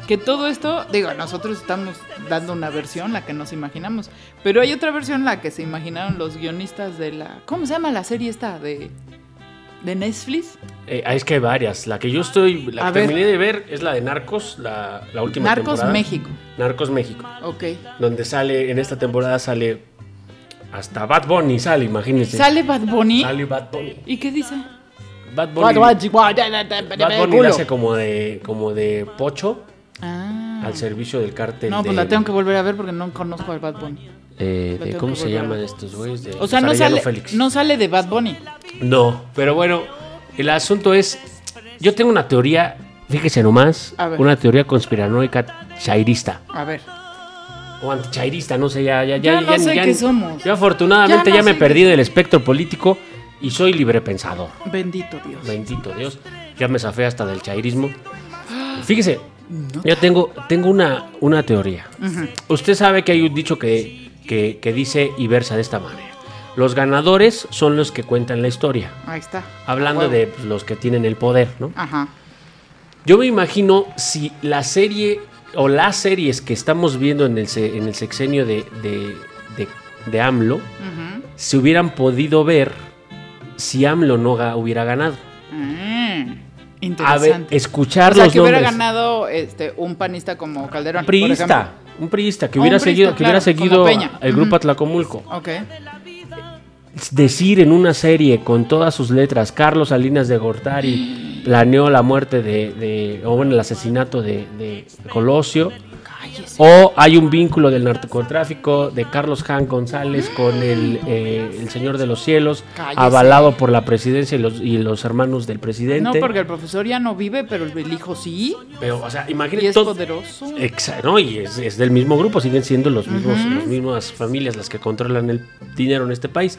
Que todo esto, digo, nosotros estamos dando una versión, la que nos imaginamos, pero hay otra versión, la que se imaginaron los guionistas de la... ¿Cómo se llama la serie esta de, de Netflix? Eh, ah, es que hay varias. La que yo estoy, la A que ver. terminé de ver es la de Narcos, la, la última Narcos temporada. México. Narcos México. Ok. Donde sale, en esta temporada sale hasta Bad Bunny, sale, imagínense. ¿Sale Bad Bunny? Sale Bad Bunny. ¿Y qué dice? Bad Bunny, Bad Bad Bunny hace como de, como de pocho Ah. al servicio del cártel. No, pues de- la tengo que volver a ver porque no conozco al Bad Bunny. eh, de- tengo ¿Cómo se llaman estos güeyes? De O sea, no sale, Félix. no sale de Bad Bunny. No, pero bueno, el asunto es, yo tengo una teoría, fíjese nomás, una teoría conspiranoica chairista A ver. O antichairista, no sé, ya, ya, Ya ya, no sé qué somos. Yo afortunadamente Ya ya, no me sé perdí del espectro político y soy libre pensador. Bendito Dios. Bendito Dios, ya me zafé hasta del chairismo. Fíjese, yo tengo, tengo una, una teoría. Usted sabe que hay un dicho que, que, que dice y versa de esta manera. Los ganadores son los que cuentan la historia. Ahí está. Hablando de pues, los que tienen el poder, ¿no? Ajá. Yo me imagino si la serie o las series que estamos viendo en el, en el sexenio de, de, de- de AMLO se hubieran podido ver si AMLO no ga- hubiera ganado. A interesante. ver, escuchar o sea, los que hubiera ganado este, un panista como Calderón. Por priista, un priista que hubiera un priista, seguido, que hubiera claro, seguido el grupo Atlacomulco. Ok. Decir en una serie con todas sus letras, Carlos Salinas de Gortari planeó la muerte de, de- o bueno, el asesinato de, de Colosio. O hay un vínculo del narcotráfico de Carlos Han González con el, eh, el Señor de los Cielos, Cállese. avalado por la presidencia y los, y los hermanos del presidente. No, porque el profesor ya no vive, pero el hijo sí. Pero, o sea, Y imagínate es todo- poderoso. Exa- no, y es, es del mismo grupo, siguen siendo los mismos, las mismas familias las que controlan el dinero en este país.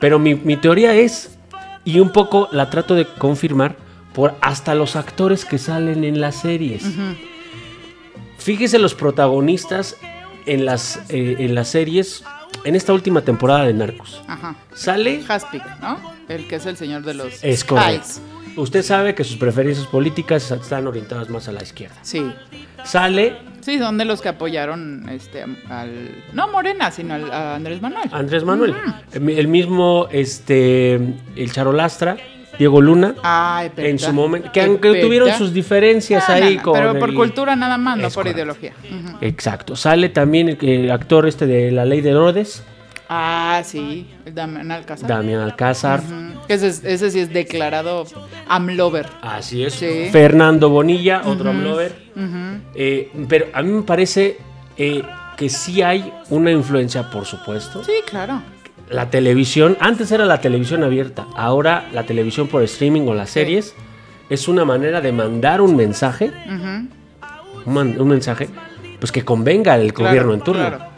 Pero mi, mi teoría es, y un poco la trato de confirmar, por hasta los actores que salen en las series. Fíjese los protagonistas en las, eh, en las series en esta última temporada de Narcos. Ajá. Sale Haspic, ¿no? El que es el señor de los Es correcto. Usted sabe que sus preferencias políticas están orientadas más a la izquierda. Sí. Sale Sí, son de los que apoyaron este al no Morena, sino al, a Andrés Manuel. Andrés Manuel, el mismo este el Charolastra, Diego Luna, Ay, peta. en su momento, que aunque tuvieron sus diferencias ahí no, con pero por el- cultura nada más, no Es por correcto. ideología. Exacto. Sale también el, actor este de La Ley de Herodes, Ah, sí, Damián Alcázar. Damián Alcázar. Ese, es- ese sí es declarado amlover. Así es. Sí. Fernando Bonilla, otro amlover. Ujú. Eh, pero a mí me parece eh, que sí hay una influencia, por supuesto. Sí, claro. La televisión, antes era la televisión abierta, ahora la televisión por streaming o las series es una manera de mandar un mensaje, un, man- un mensaje, pues que convenga al Claro, gobierno en turno. claro.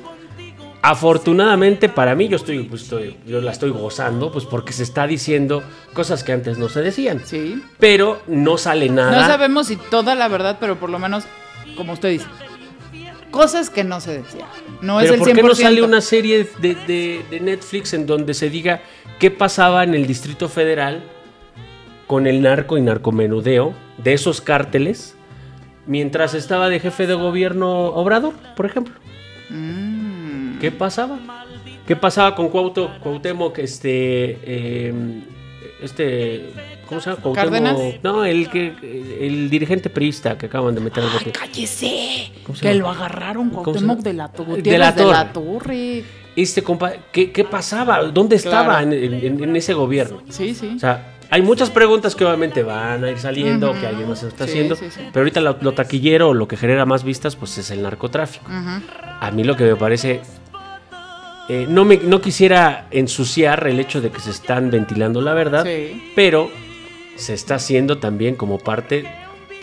Afortunadamente para mí yo estoy, pues, estoy- yo la estoy gozando, pues porque se está diciendo cosas que antes no se decían. Sí. Pero no sale nada. No sabemos si toda la verdad, pero por lo menos, como usted dice, cosas que no se decían. No Pero es el ¿por 100%. qué no sale una serie de, de- de Netflix en donde se diga qué pasaba en el Distrito Federal con el narco y narcomenudeo de esos cárteles mientras estaba de jefe de gobierno Obrador, por ejemplo? Mm. ¿Qué pasaba? ¿Qué pasaba con Cuauhtémoc, este, eh, este, ¿cómo se llama? ¿Cárdenas? No, el que, el dirigente priista que acaban de meter al bote. cállese. ¿Cómo se Que lo agarraron ¿Cómo se Cuauhtémoc de la, tu- De la Torre. Torre. Este compa, ¿qué, qué pasaba? ¿Dónde estaba Claro. en, en- en ese gobierno? Sí, sí. O sea, hay muchas preguntas que obviamente van a ir saliendo, que alguien más se está Sí, haciendo, sí, sí. pero ahorita lo, lo taquillero o lo que genera más vistas, pues es el narcotráfico. Ujú. A mí lo que me parece, eh, no, me, no quisiera ensuciar el hecho de que se están ventilando la verdad, Sí. pero se está haciendo también como parte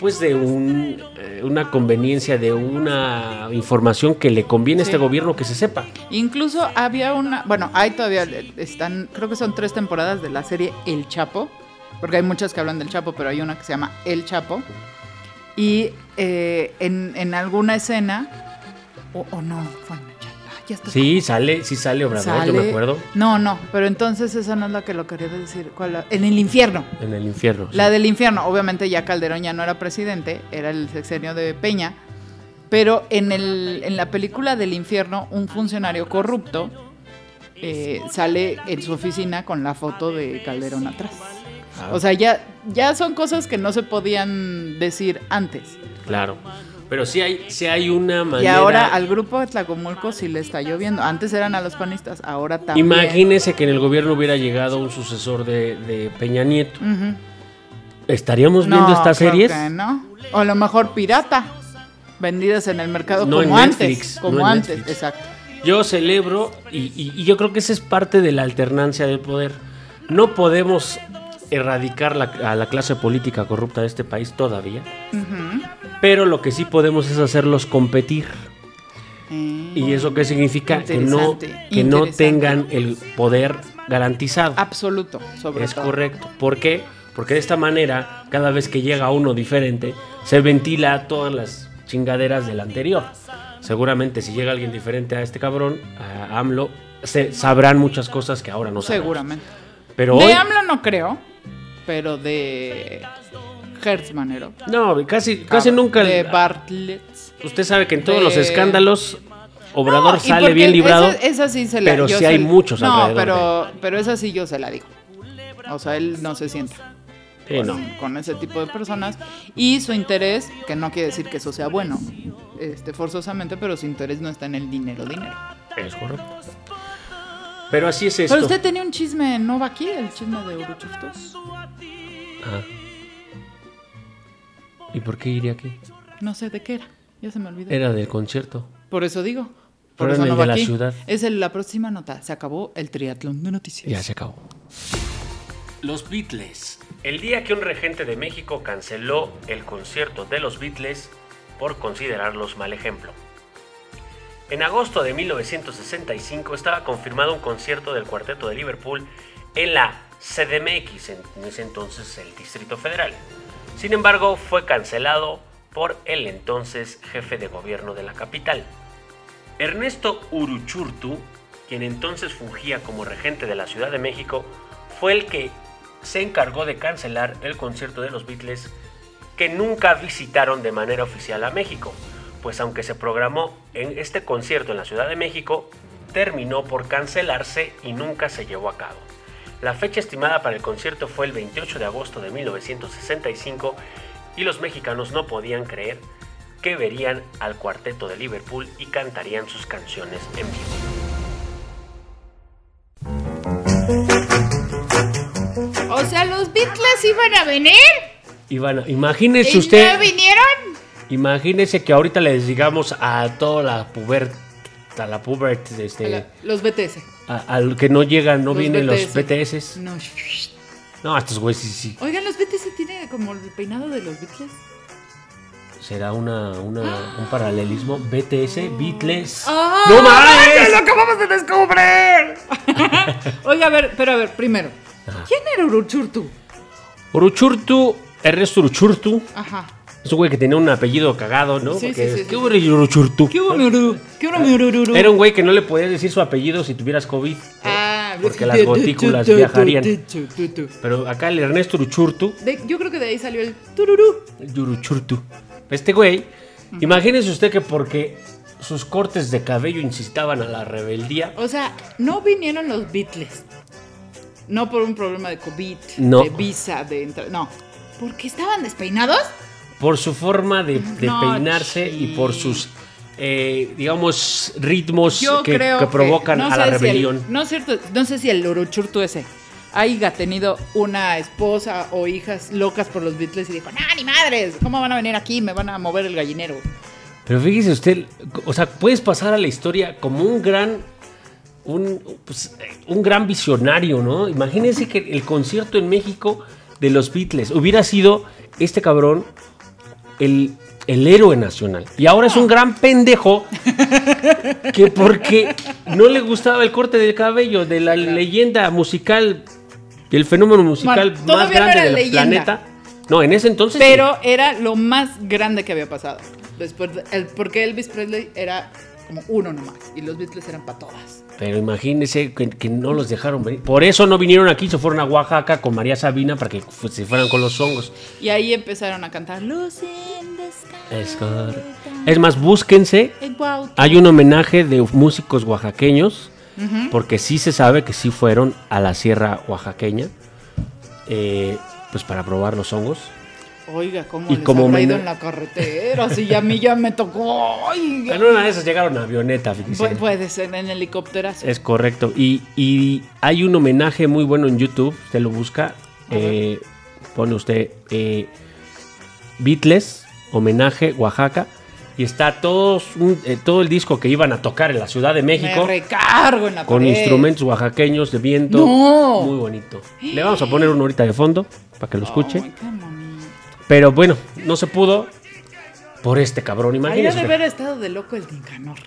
pues de un, eh, una conveniencia, de una información que le conviene a este gobierno que se sepa. Incluso había una, bueno, hay todavía, están, creo que son tres temporadas de la serie El Chapo, porque hay muchas que hablan del Chapo, pero hay una que se llama El Chapo. Y eh, en, en alguna escena, o, no, bueno, Sí, sale, sí sale Obrador, yo me acuerdo, No, no, pero entonces esa no es la que lo quería decir. ¿Cuál En el infierno. en el infierno. sí. La del infierno, obviamente ya Calderón ya no era presidente, era el sexenio de Peña, pero en, el, en la película del infierno, un funcionario corrupto eh, sale en su oficina con la foto de Calderón atrás. Ah, O sea, ya, ya son cosas que no se podían decir antes. Claro. Pero sí hay, sí hay una manera. Y ahora al grupo de Tlacomulco sí le está lloviendo. Antes eran a los panistas, ahora también. Imagínese que en el gobierno hubiera llegado un sucesor de, de Peña Nieto. ¿Estaríamos viendo estas creo series? que no. O a lo mejor pirata. Vendidas en el mercado No como en antes. Netflix, como no antes, Netflix. exacto. Yo celebro y, y- y yo creo que esa es parte de la alternancia del poder. No podemos erradicar la- a la clase política corrupta de este país todavía, Ujú. Pero lo que sí podemos es hacerlos competir. Eh, ¿Y eso qué significa? Que no, que no tengan el poder garantizado. Absoluto, sobre Es todo. correcto. ¿Por qué? Porque de esta manera, cada vez que llega uno diferente, se ventila todas las chingaderas del anterior. Seguramente si llega alguien diferente a este cabrón, a AMLO, se sabrán muchas cosas que ahora no saben. Seguramente. Pero de hoy, AMLO no creo, pero de Hertz Manero. no, casi, casi nunca. De Bartlett. Usted sabe que en todos de- los escándalos, Obrador No, sale bien librado. Esa, esa sí se la pero sí se- hay muchos No, alrededor pero, pero esa sí yo se la digo. O sea, él no se sienta. Sí, con, no. con ese tipo de personas y su interés, que no quiere decir que eso sea bueno, este, forzosamente, pero su interés no está en el dinero, dinero. Es correcto. Pero así es esto. Pero usted tenía un chisme, ¿no va aquí? El chisme de Uruchuftos. Ah. ¿Y por qué iría aquí? No sé de qué era, ya se me olvidó. Era del concierto. Por eso digo. Por Pero eso en el no va de la aquí. ciudad. Es el- la próxima nota. Se acabó el triatlón de noticias. Ya se acabó. Los Beatles. El día que un regente de México canceló el concierto de los Beatles por considerarlos mal ejemplo. En agosto de 1965 estaba confirmado un concierto del Cuarteto de Liverpool en la CDMX, en ese entonces el Distrito Federal. Sin embargo, fue cancelado por el entonces jefe de gobierno de la capital. Ernesto Uruchurtu, quien entonces fungía como regente de la Ciudad de México, fue el que se encargó de cancelar el concierto de los Beatles que nunca visitaron de manera oficial a México, pues aunque se programó en este concierto en la Ciudad de México, terminó por cancelarse y nunca se llevó a cabo. La fecha estimada para el concierto fue el 28 de agosto de 1965 y los mexicanos no podían creer que verían al cuarteto de Liverpool y cantarían sus canciones en vivo. O sea, los Beatles iban a venir. Ivana, imagínese ¿Y usted, no vinieron? imagínese que ahorita le digamos a toda la puber, a la pubert, este, A la- Los BTS. Al que no llegan, no Los vienen los BTS. No. No, estos güeyes sí, sí. Oigan, los BTS tienen como el peinado de los Beatles. Será una, una- un paralelismo. BTS, Beatles. ¡Ah! ¡No mames! ¡Lo acabamos de descubrir! Oiga, a ver, pero a ver, primero. ¿Quién era Uruchurtu? Uruchurtu, Ernesto Uruchurtu. Ajá. Es un güey que tenía un apellido cagado, ¿no? Sí, Porque, sí, sí, ¿Qué hubo? ¿Qué hubo? ¿Qué hubo? Era un güey que no le podías decir su apellido si tuvieras COVID. ¿no? Ah, Porque las gotículas viajarían. Pero acá el Ernesto Uruchurtu, De- yo creo que de ahí salió el tururú. el Uruchurtu. Este güey, imagínese usted que porque sus cortes de cabello incitaban a la rebeldía, O sea, no vinieron los Beatles. No por un problema de COVID, No. de visa, de entrada. No. ¿Porque estaban despeinados? Por su forma de, de No, peinarse y por sus, eh, digamos, ritmos que, provocan a la el- rebelión. no es cierto, no sé si el Uruchurtu ese haya tenido una esposa o hijas locas por los Beatles y dijo, no, ni madres, ¿cómo van a venir aquí? Me van a mover el gallinero. Pero fíjese usted, o sea, puedes pasar a la historia como un gran, un, pues, eh, un gran visionario, ¿no? Imagínense que el concierto en México de los Beatles hubiera sido este cabrón el, el héroe nacional. Y ahora es un gran pendejo que porque no le gustaba el corte del cabello de la leyenda musical, del fenómeno musical Bueno, más no grande del leyenda. planeta. No, en ese entonces. sí. Pero era lo más grande que había pasado. Después, de- el- porque Elvis Presley era como uno nomás y los Beatles eran para todas. Pero imagínense que, que no los dejaron venir. Por eso no vinieron aquí, se fueron a Oaxaca con María Sabina para que se fueran con los hongos. Y ahí empezaron a cantar Luz in the sky. Es, más, búsquense. Hay un homenaje de músicos oaxaqueños, porque sí se sabe que sí fueron a la sierra oaxaqueña, eh, pues para probar los hongos. Oiga, ¿cómo Y les como habrá ido en la carretera? Si ya a mí ya me tocó. Oiga. En una de esas llegaron a avioneta. Pu- puede ser en helicópteras. Es correcto. Y, y hay un homenaje muy bueno en YouTube. Usted lo busca. eh, pone usted eh, Beatles, homenaje, Oaxaca. Y está todos, un- eh, todo el disco que iban a tocar en la Ciudad de México. Me recargo en la Con pared. instrumentos oaxaqueños de viento. No. Muy bonito. Le vamos a poner uno ahorita de fondo para que lo escuche. Bonito. Pero bueno, no se pudo por este cabrón. Ahí ha Imagínese. de haber estado de loco el Nicanor.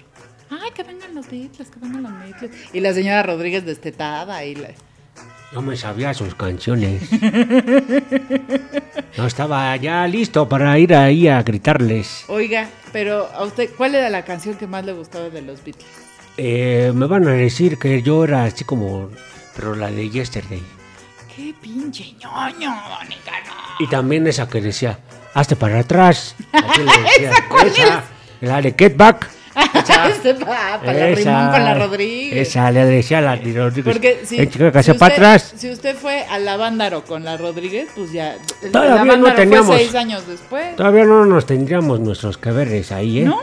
Ay, que vengan los Beatles, que vengan los Beatles. Y la señora Rodríguez destetada y la... No me sabía sus canciones. No estaba ya listo para ir ahí a gritarles. Oiga, pero a usted, ¿cuál era la canción que más le gustaba de los Beatles? Eh, me van a decir que yo era así como... Pero la de Yesterday. ¡Qué pinche ñoño, Nicanor! Y también esa que decía, hazte para atrás. Así le decía, esa, la de Get Back. Este pa- para la rimón con la Rodríguez. Esa le decía a la de Rodríguez. Porque si, "Eh, chica, que si hace para usted- atrás. si usted fue a la Vándaro con la Rodríguez, pues ya. Todavía no teníamos. fue seis años después. Todavía no nos tendríamos nuestros que veres ahí, ¿eh? ¿No?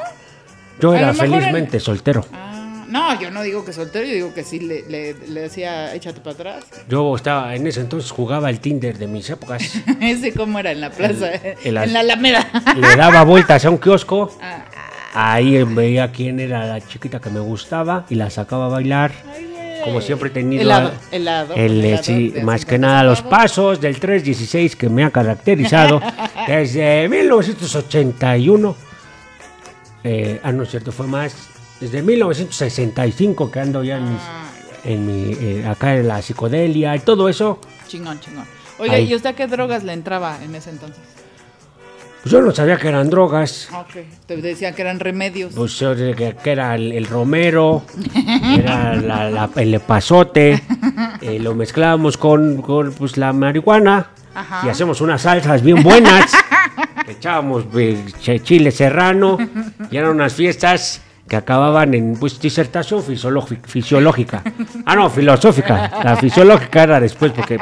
Yo A era felizmente soltero. Ah, no, yo no digo que soltero, yo digo que sí le, le, le decía échate para atrás. Yo estaba, en ese entonces jugaba el Tinder de mis épocas. Ese cómo era en la plaza, El- el en la Alameda. Le daba vueltas a un kiosco. Ah, Ahí veía quién era la chiquita que me gustaba y la sacaba a bailar. Como siempre he tenido Helado, helado, el, helado sí, más que 50 nada los pasos del 316 que me ha caracterizado desde 1981. Eh, ah, no es cierto, fue más. Desde 1965 que ando ya en, Ah, en mi, eh, acá en la psicodelia y todo eso. chingón, chingón. Oiga, Ahí. ¿y usted a qué drogas le entraba en ese entonces? Pues yo no sabía que eran drogas. Ok, te decían que eran remedios. Pues yo que, que era el, el romero, era la- la- el epazote, eh, lo mezclábamos con, con, pues, la marihuana Ajá. y hacemos unas salsas bien buenas. Echábamos eh, ch- chile serrano y eran unas fiestas que acababan en pues, disertación fisiológi- fisiológica. Ah, no, filosófica. La fisiológica era después porque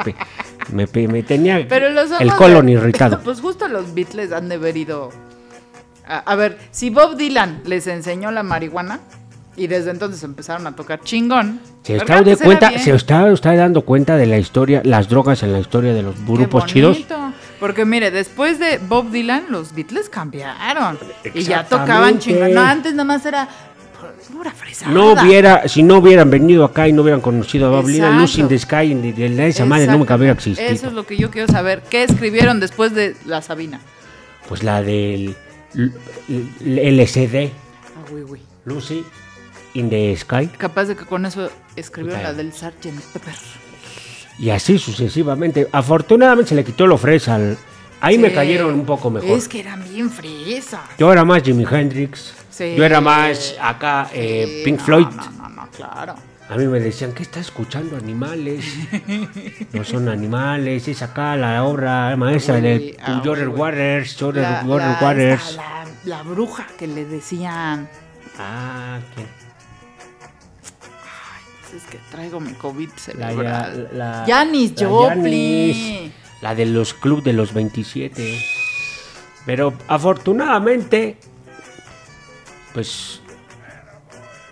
me, pe- me tenía Pero los el colon de- irritado. Pues justo los Beatles han de haber ido. A, a ver, si Bob Dylan les enseñó la marihuana y desde entonces empezaron a tocar chingón. Se ¿verdad está, de cuenta, se está usted dando cuenta de la historia, las drogas en la historia de los grupos chidos. Porque mire, después de Bob Dylan, los Beatles cambiaron. Y ya tocaban chingón. No, antes nada más era pura fresada. No hubiera, si no hubieran venido acá y no hubieran conocido a Bob Dylan. Lucy in the Sky, ni de esa madre nunca hubiera existido. Eso es lo que yo quiero saber. ¿Qué escribieron después de la Sabina? Pues la del L- L- LSD, Ah, güey, güey. Lucy in the Sky, Capaz de que con eso escribieron la del Sgt. Pepper. Y así sucesivamente. Afortunadamente se le quitó lo fresa. al- Ahí me cayeron un poco mejor. Es que eran bien fresas. Yo era más Jimi Hendrix. Sí. Yo era más acá eh, Pink no, Floyd. No, no, no, claro. A mí me decían, ¿qué está escuchando animales? No son animales, es acá la obra maestra de ah, uy, uy. Waters, La, la- Waters. esta, la- la bruja que le decían. Ah, ¿quién? Es que traigo mi COVID cerebral. la, la- Janis la Joplin. Janis, la de los clubs de los 27. Pero afortunadamente, pues.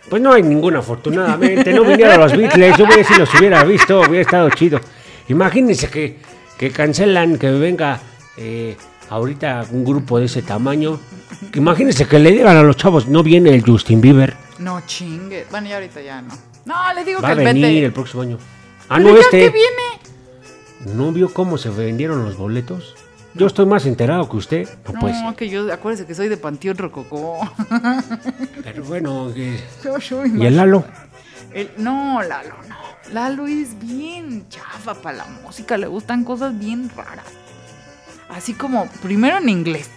Pues no hay ninguna, afortunadamente. No vinieron los Beatles. Yo hubiera, si los hubiera visto, hubiera estado chido. Imagínense que, que cancelan, que venga eh, ahorita un grupo de ese tamaño. Imagínense que le digan a los chavos, no viene el Justin Bieber. No chingue. Bueno, ya ahorita ya no. No, le digo Va a que venir vete. el próximo año. Ah, no, este. que viene. ¿No vio cómo se vendieron los boletos? Yo estoy más enterado que usted. No, No, puede ser. que yo, acuérdese que soy de Panteón Rococó. Pero bueno, que- Yo soy ¿y el Lalo? El- no, Lalo, no. Lalo es bien chafa para la música, le gustan cosas bien raras. Así como, primero en inglés.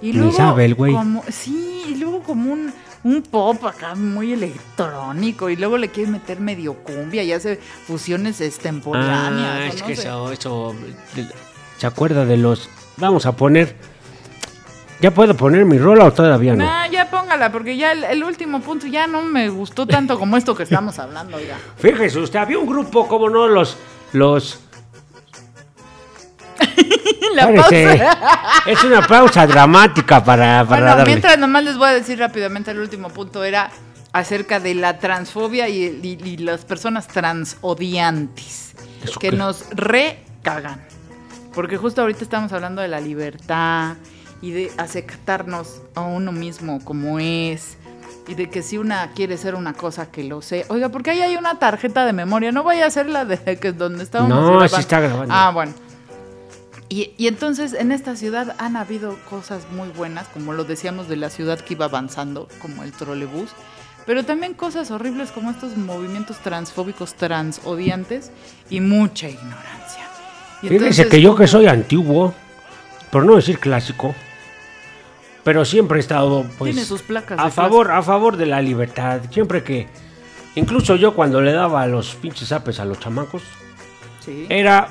Y luego, sabe el güey. como- sí, y luego como un, un pop acá muy electrónico. Y luego le quiere meter medio cumbia y hace fusiones extemporáneas. Ah, es no que sé. eso, eso. ¿Se acuerda de los.? Vamos a poner. ¿Ya puedo poner mi rola o todavía no? Nah, ya póngala, porque ya el, el último punto ya no me gustó tanto como esto que estamos hablando ya. Fíjese usted, había un grupo, como no, los. Los. La pausa. Es una pausa dramática para, para Bueno, darle. mientras nomás les voy a decir rápidamente el último punto era acerca de la transfobia y, y- y las personas transodiantes ¿Eso que qué? nos recagan. Porque justo ahorita estamos hablando de la libertad y de aceptarnos a uno mismo como es. Y de que si una quiere ser una cosa que lo sé. Oiga, porque ahí hay una tarjeta de memoria. No vaya a ser la de que donde estábamos No, sí está grabando. Ah, bueno. Y, y entonces en esta ciudad han habido cosas muy buenas, como lo decíamos de la ciudad que iba avanzando, como el trolebús, pero también cosas horribles como estos movimientos transfóbicos, transodiantes y mucha ignorancia. Y entonces, que yo que soy antiguo, por no decir clásico, pero siempre he estado pues Tiene sus placas a favor, a favor de la libertad. Siempre que, incluso yo cuando le daba los pinches apes a los chamacos, Sí. era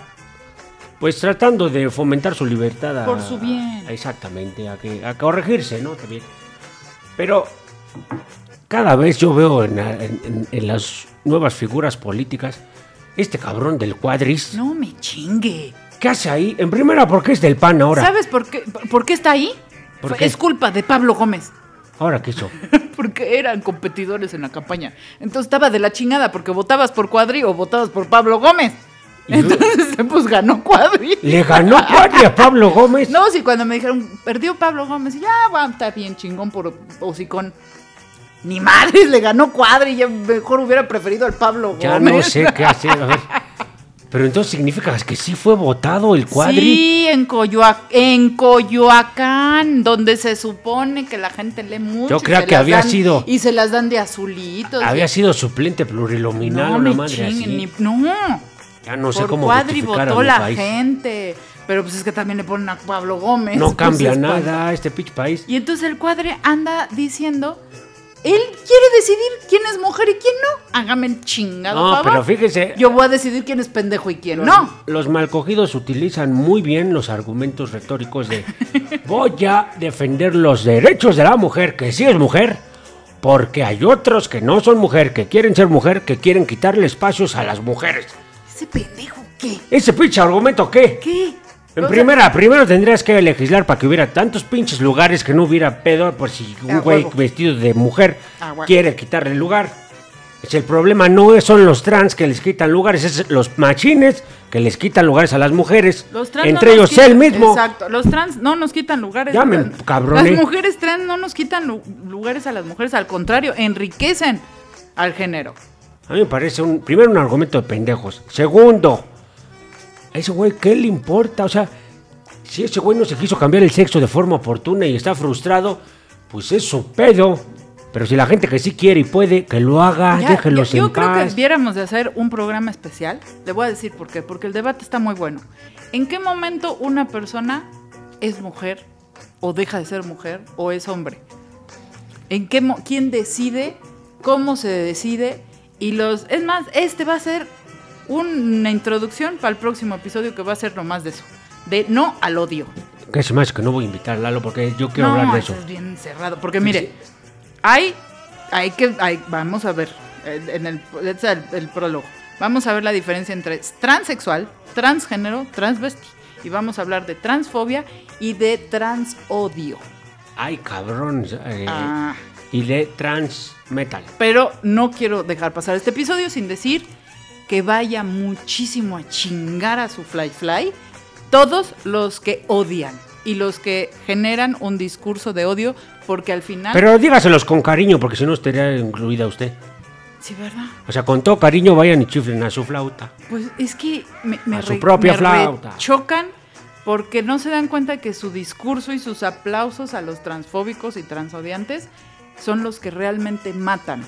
pues tratando de fomentar su libertad. a- Por su bien. Exactamente, a, que, a corregirse, ¿no? También. Pero cada vez yo veo en, en- en- las nuevas figuras políticas, este cabrón del cuadris. No me chingue. ¿Qué hace ahí? En primera, porque es del PAN ahora. ¿Sabes por qué, por qué está ahí? ¿Por qué? Es culpa de Pablo Gómez. Ahora qué hizo. Porque eran competidores en la campaña. Entonces estaba de la chingada porque votabas por Cuadri o votabas por Pablo Gómez. Entonces, pues ganó Cuadri. Le ganó Cuadri a Pablo Gómez. No, sí, cuando me dijeron, perdió Pablo Gómez, y ya, va, está bien chingón por hocicón. Ni madres, le ganó Cuadri, ya mejor hubiera preferido al Pablo Ya Gómez. no sé qué hacer. A ver. Pero entonces significa que sí fue votado el Cuadri. Sí, en, en Coyoacán, donde se supone que la gente lee mucho. Yo se que había dan- sido- Y se las dan de azulitos. Había y- sido suplente pluriluminal, no una madre chinguen, así. ni- no. Ya no sé por cómo Cuadri votó la país. gente. Pero pues es que también le ponen a Pablo Gómez. No cambia nada este pitch país. Y entonces el cuadre anda diciendo, él quiere decidir quién es mujer y quién no. Hágame el chingado No, favor. pero fíjese, Yo voy a decidir quién es pendejo y quién no. Los malcogidos utilizan muy bien los argumentos retóricos de voy a defender los derechos de la mujer, que sí es mujer, porque hay otros que no son mujer, que quieren ser mujer, que quieren quitarle espacios a las mujeres. Ese pendejo, ¿qué? ¿Ese pinche argumento qué? ¿Qué? En O sea, primera, primero tendrías que legislar para que hubiera tantos pinches lugares que no hubiera pedo por si un güey huevo. vestido de mujer quiere quitarle el lugar. Es el problema no es- son los trans que les quitan lugares, es los machines que les quitan lugares a las mujeres. Los trans entre no ellos él quitan- mismo. Exacto. Los trans no nos quitan lugares. Llamen, Las- cabrones. Las mujeres trans no nos quitan lu- lugares a las mujeres. Al contrario, enriquecen al género. A mí me parece un primero un argumento de pendejos. Segundo, a ese güey qué le importa, o sea, si ese güey no se quiso cambiar el sexo de forma oportuna y está frustrado, pues es su pedo. Pero si la gente que sí quiere y puede, que lo haga, Ya, déjenlos yo, yo en creo paz. que viéramos de hacer un programa especial. Le voy a decir por qué. Porque el debate está muy bueno. ¿En qué momento una persona es mujer o deja de ser mujer o es hombre? ¿En qué quién decide? ¿Cómo se decide? Y los es más, este va a ser una introducción para el próximo episodio que va a ser nomás de eso, de no al odio. Que es más que no voy a invitar a Lalo porque yo quiero no, hablar de eso. es bien cerrado. Porque mire, hay, hay que, hay, vamos a ver, en el, es el, el prólogo. Vamos a ver la diferencia entre transexual, transgénero, transvesti. Y vamos a hablar de transfobia y de transodio. Ay, cabrón. eh, Ah. Y de trans metal. Pero no quiero dejar pasar este episodio sin decir que vaya muchísimo a chingar a su Fly Fly todos los que odian y los que generan un discurso de odio porque al final... Pero dígaselos con cariño porque si no estaría incluida usted. sí, ¿verdad? O sea, con todo cariño vayan y chiflen a su flauta. Pues es que me, me A su propia me flauta. chocan porque no se dan cuenta que su discurso y sus aplausos a los transfóbicos y transodiantes son los que realmente matan.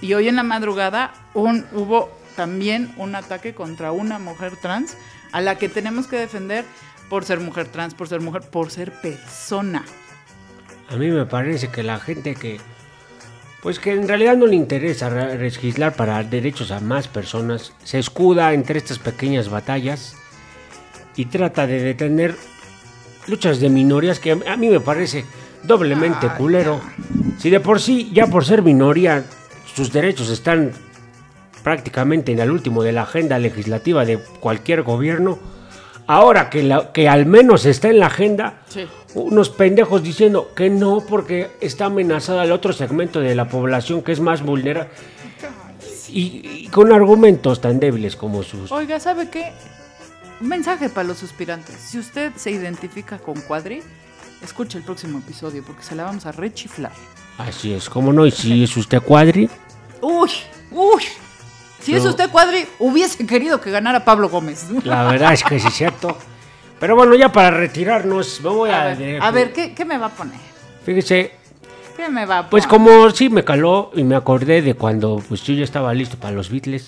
Y hoy en la madrugada hubo también un ataque contra una mujer trans a la que tenemos que defender por ser mujer trans, por ser mujer, por ser persona. A mí me parece que la gente que, pues que en realidad no le interesa re- legislar para derechos a más personas, se escuda entre estas pequeñas batallas y trata de detener luchas de minorías que a mí me parece doblemente culero. Si de por sí, ya por ser minoría, sus derechos están prácticamente en el último de la agenda legislativa de cualquier gobierno, ahora que, la- que al menos está en la agenda, Sí. unos pendejos diciendo que no porque está amenazada el otro segmento de la población que es más vulnerable. Y, y con argumentos tan débiles como sus... Oiga, ¿sabe qué? Un mensaje para los suspirantes. Si usted se identifica con Cuadri, escuche el próximo episodio porque se la vamos a rechiflar. Así es, como no, y si es usted cuadri, Uy, uy. Si es usted Cuadri, hubiese querido que ganara Pablo Gómez. la verdad es que sí es cierto. Pero bueno, ya para retirarnos, me voy a... A ver, a ver, ¿qué, qué me va a poner? Fíjese, ¿Qué me va a poner? pues como sí me caló y me acordé de cuando pues yo ya estaba listo para los Beatles,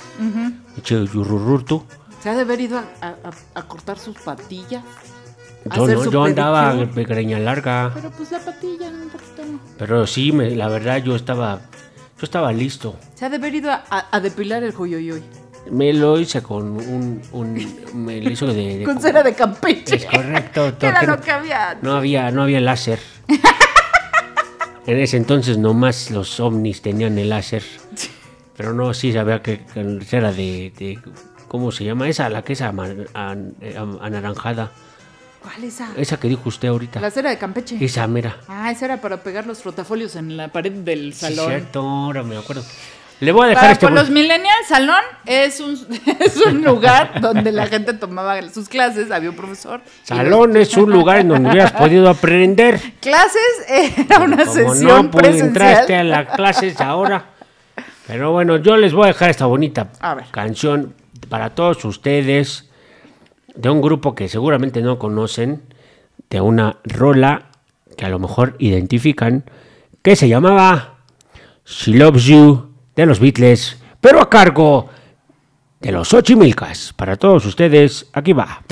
Eche yurururtu. ¿Se ha de haber ido a- a cortar sus patillas? ¿A Yo, hacer no, su yo andaba pedicure? de greña larga. Pero pues la patilla, ¿no? Un poquito. Pero sí, me- la verdad yo estaba, yo estaba listo. Se ha de haber ido a, a- a depilar el joyoyoy. Me lo hice con un, un me lo hizo de, de- Con cera de Campeche. Es correcto. Que era lo que había. No había, no había láser. en ese entonces nomás los ovnis tenían el láser. Pero no, sí sabía que, que era de, de- ¿cómo se llama esa? La que es ama- ¿Cuál es esa? Esa que dijo usted ahorita. La cera de Campeche. Esa mera. Ah, esa era para pegar los frotafolios en la pared del Sí, salón. cierto, ahora me acuerdo. Le voy a dejar Para este por los millennials, salón es un, es un lugar donde la gente tomaba sus clases, había un profesor. Salón es un lugar en donde hubieras podido aprender. Clases era una Como sesión no pude entraste a las clases ahora. Pero bueno, yo les voy a dejar esta bonita canción para todos ustedes de un grupo que seguramente no conocen, de una rola que a lo mejor identifican, que se llamaba She Loves You de los Beatles, pero a cargo de los Ochimilcas. Para todos ustedes, aquí va.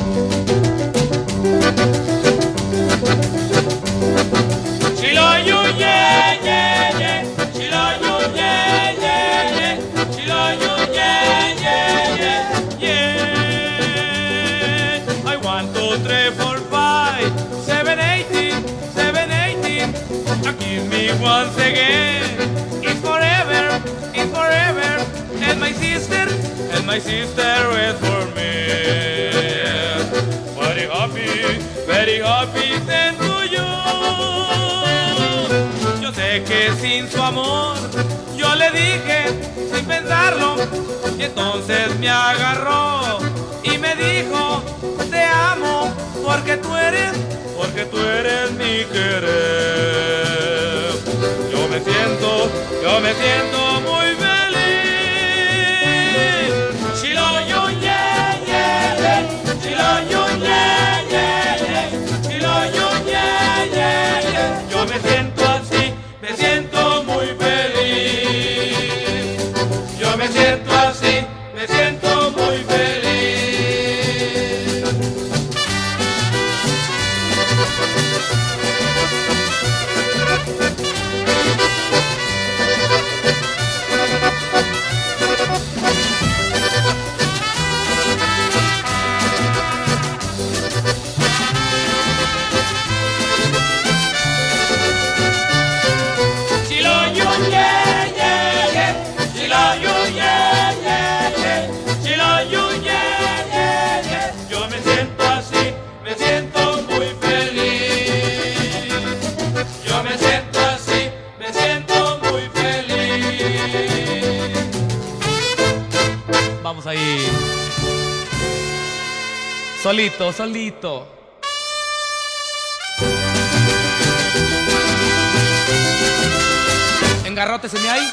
Sister read for me. Very happy, very happy siento yo. Yo sé que sin su amor, yo le dije sin pensarlo, y entonces me agarró y me dijo, te amo porque tú eres, porque tú eres mi querer. Yo me siento, yo me siento Solito, solito. Engarróteseme ahí.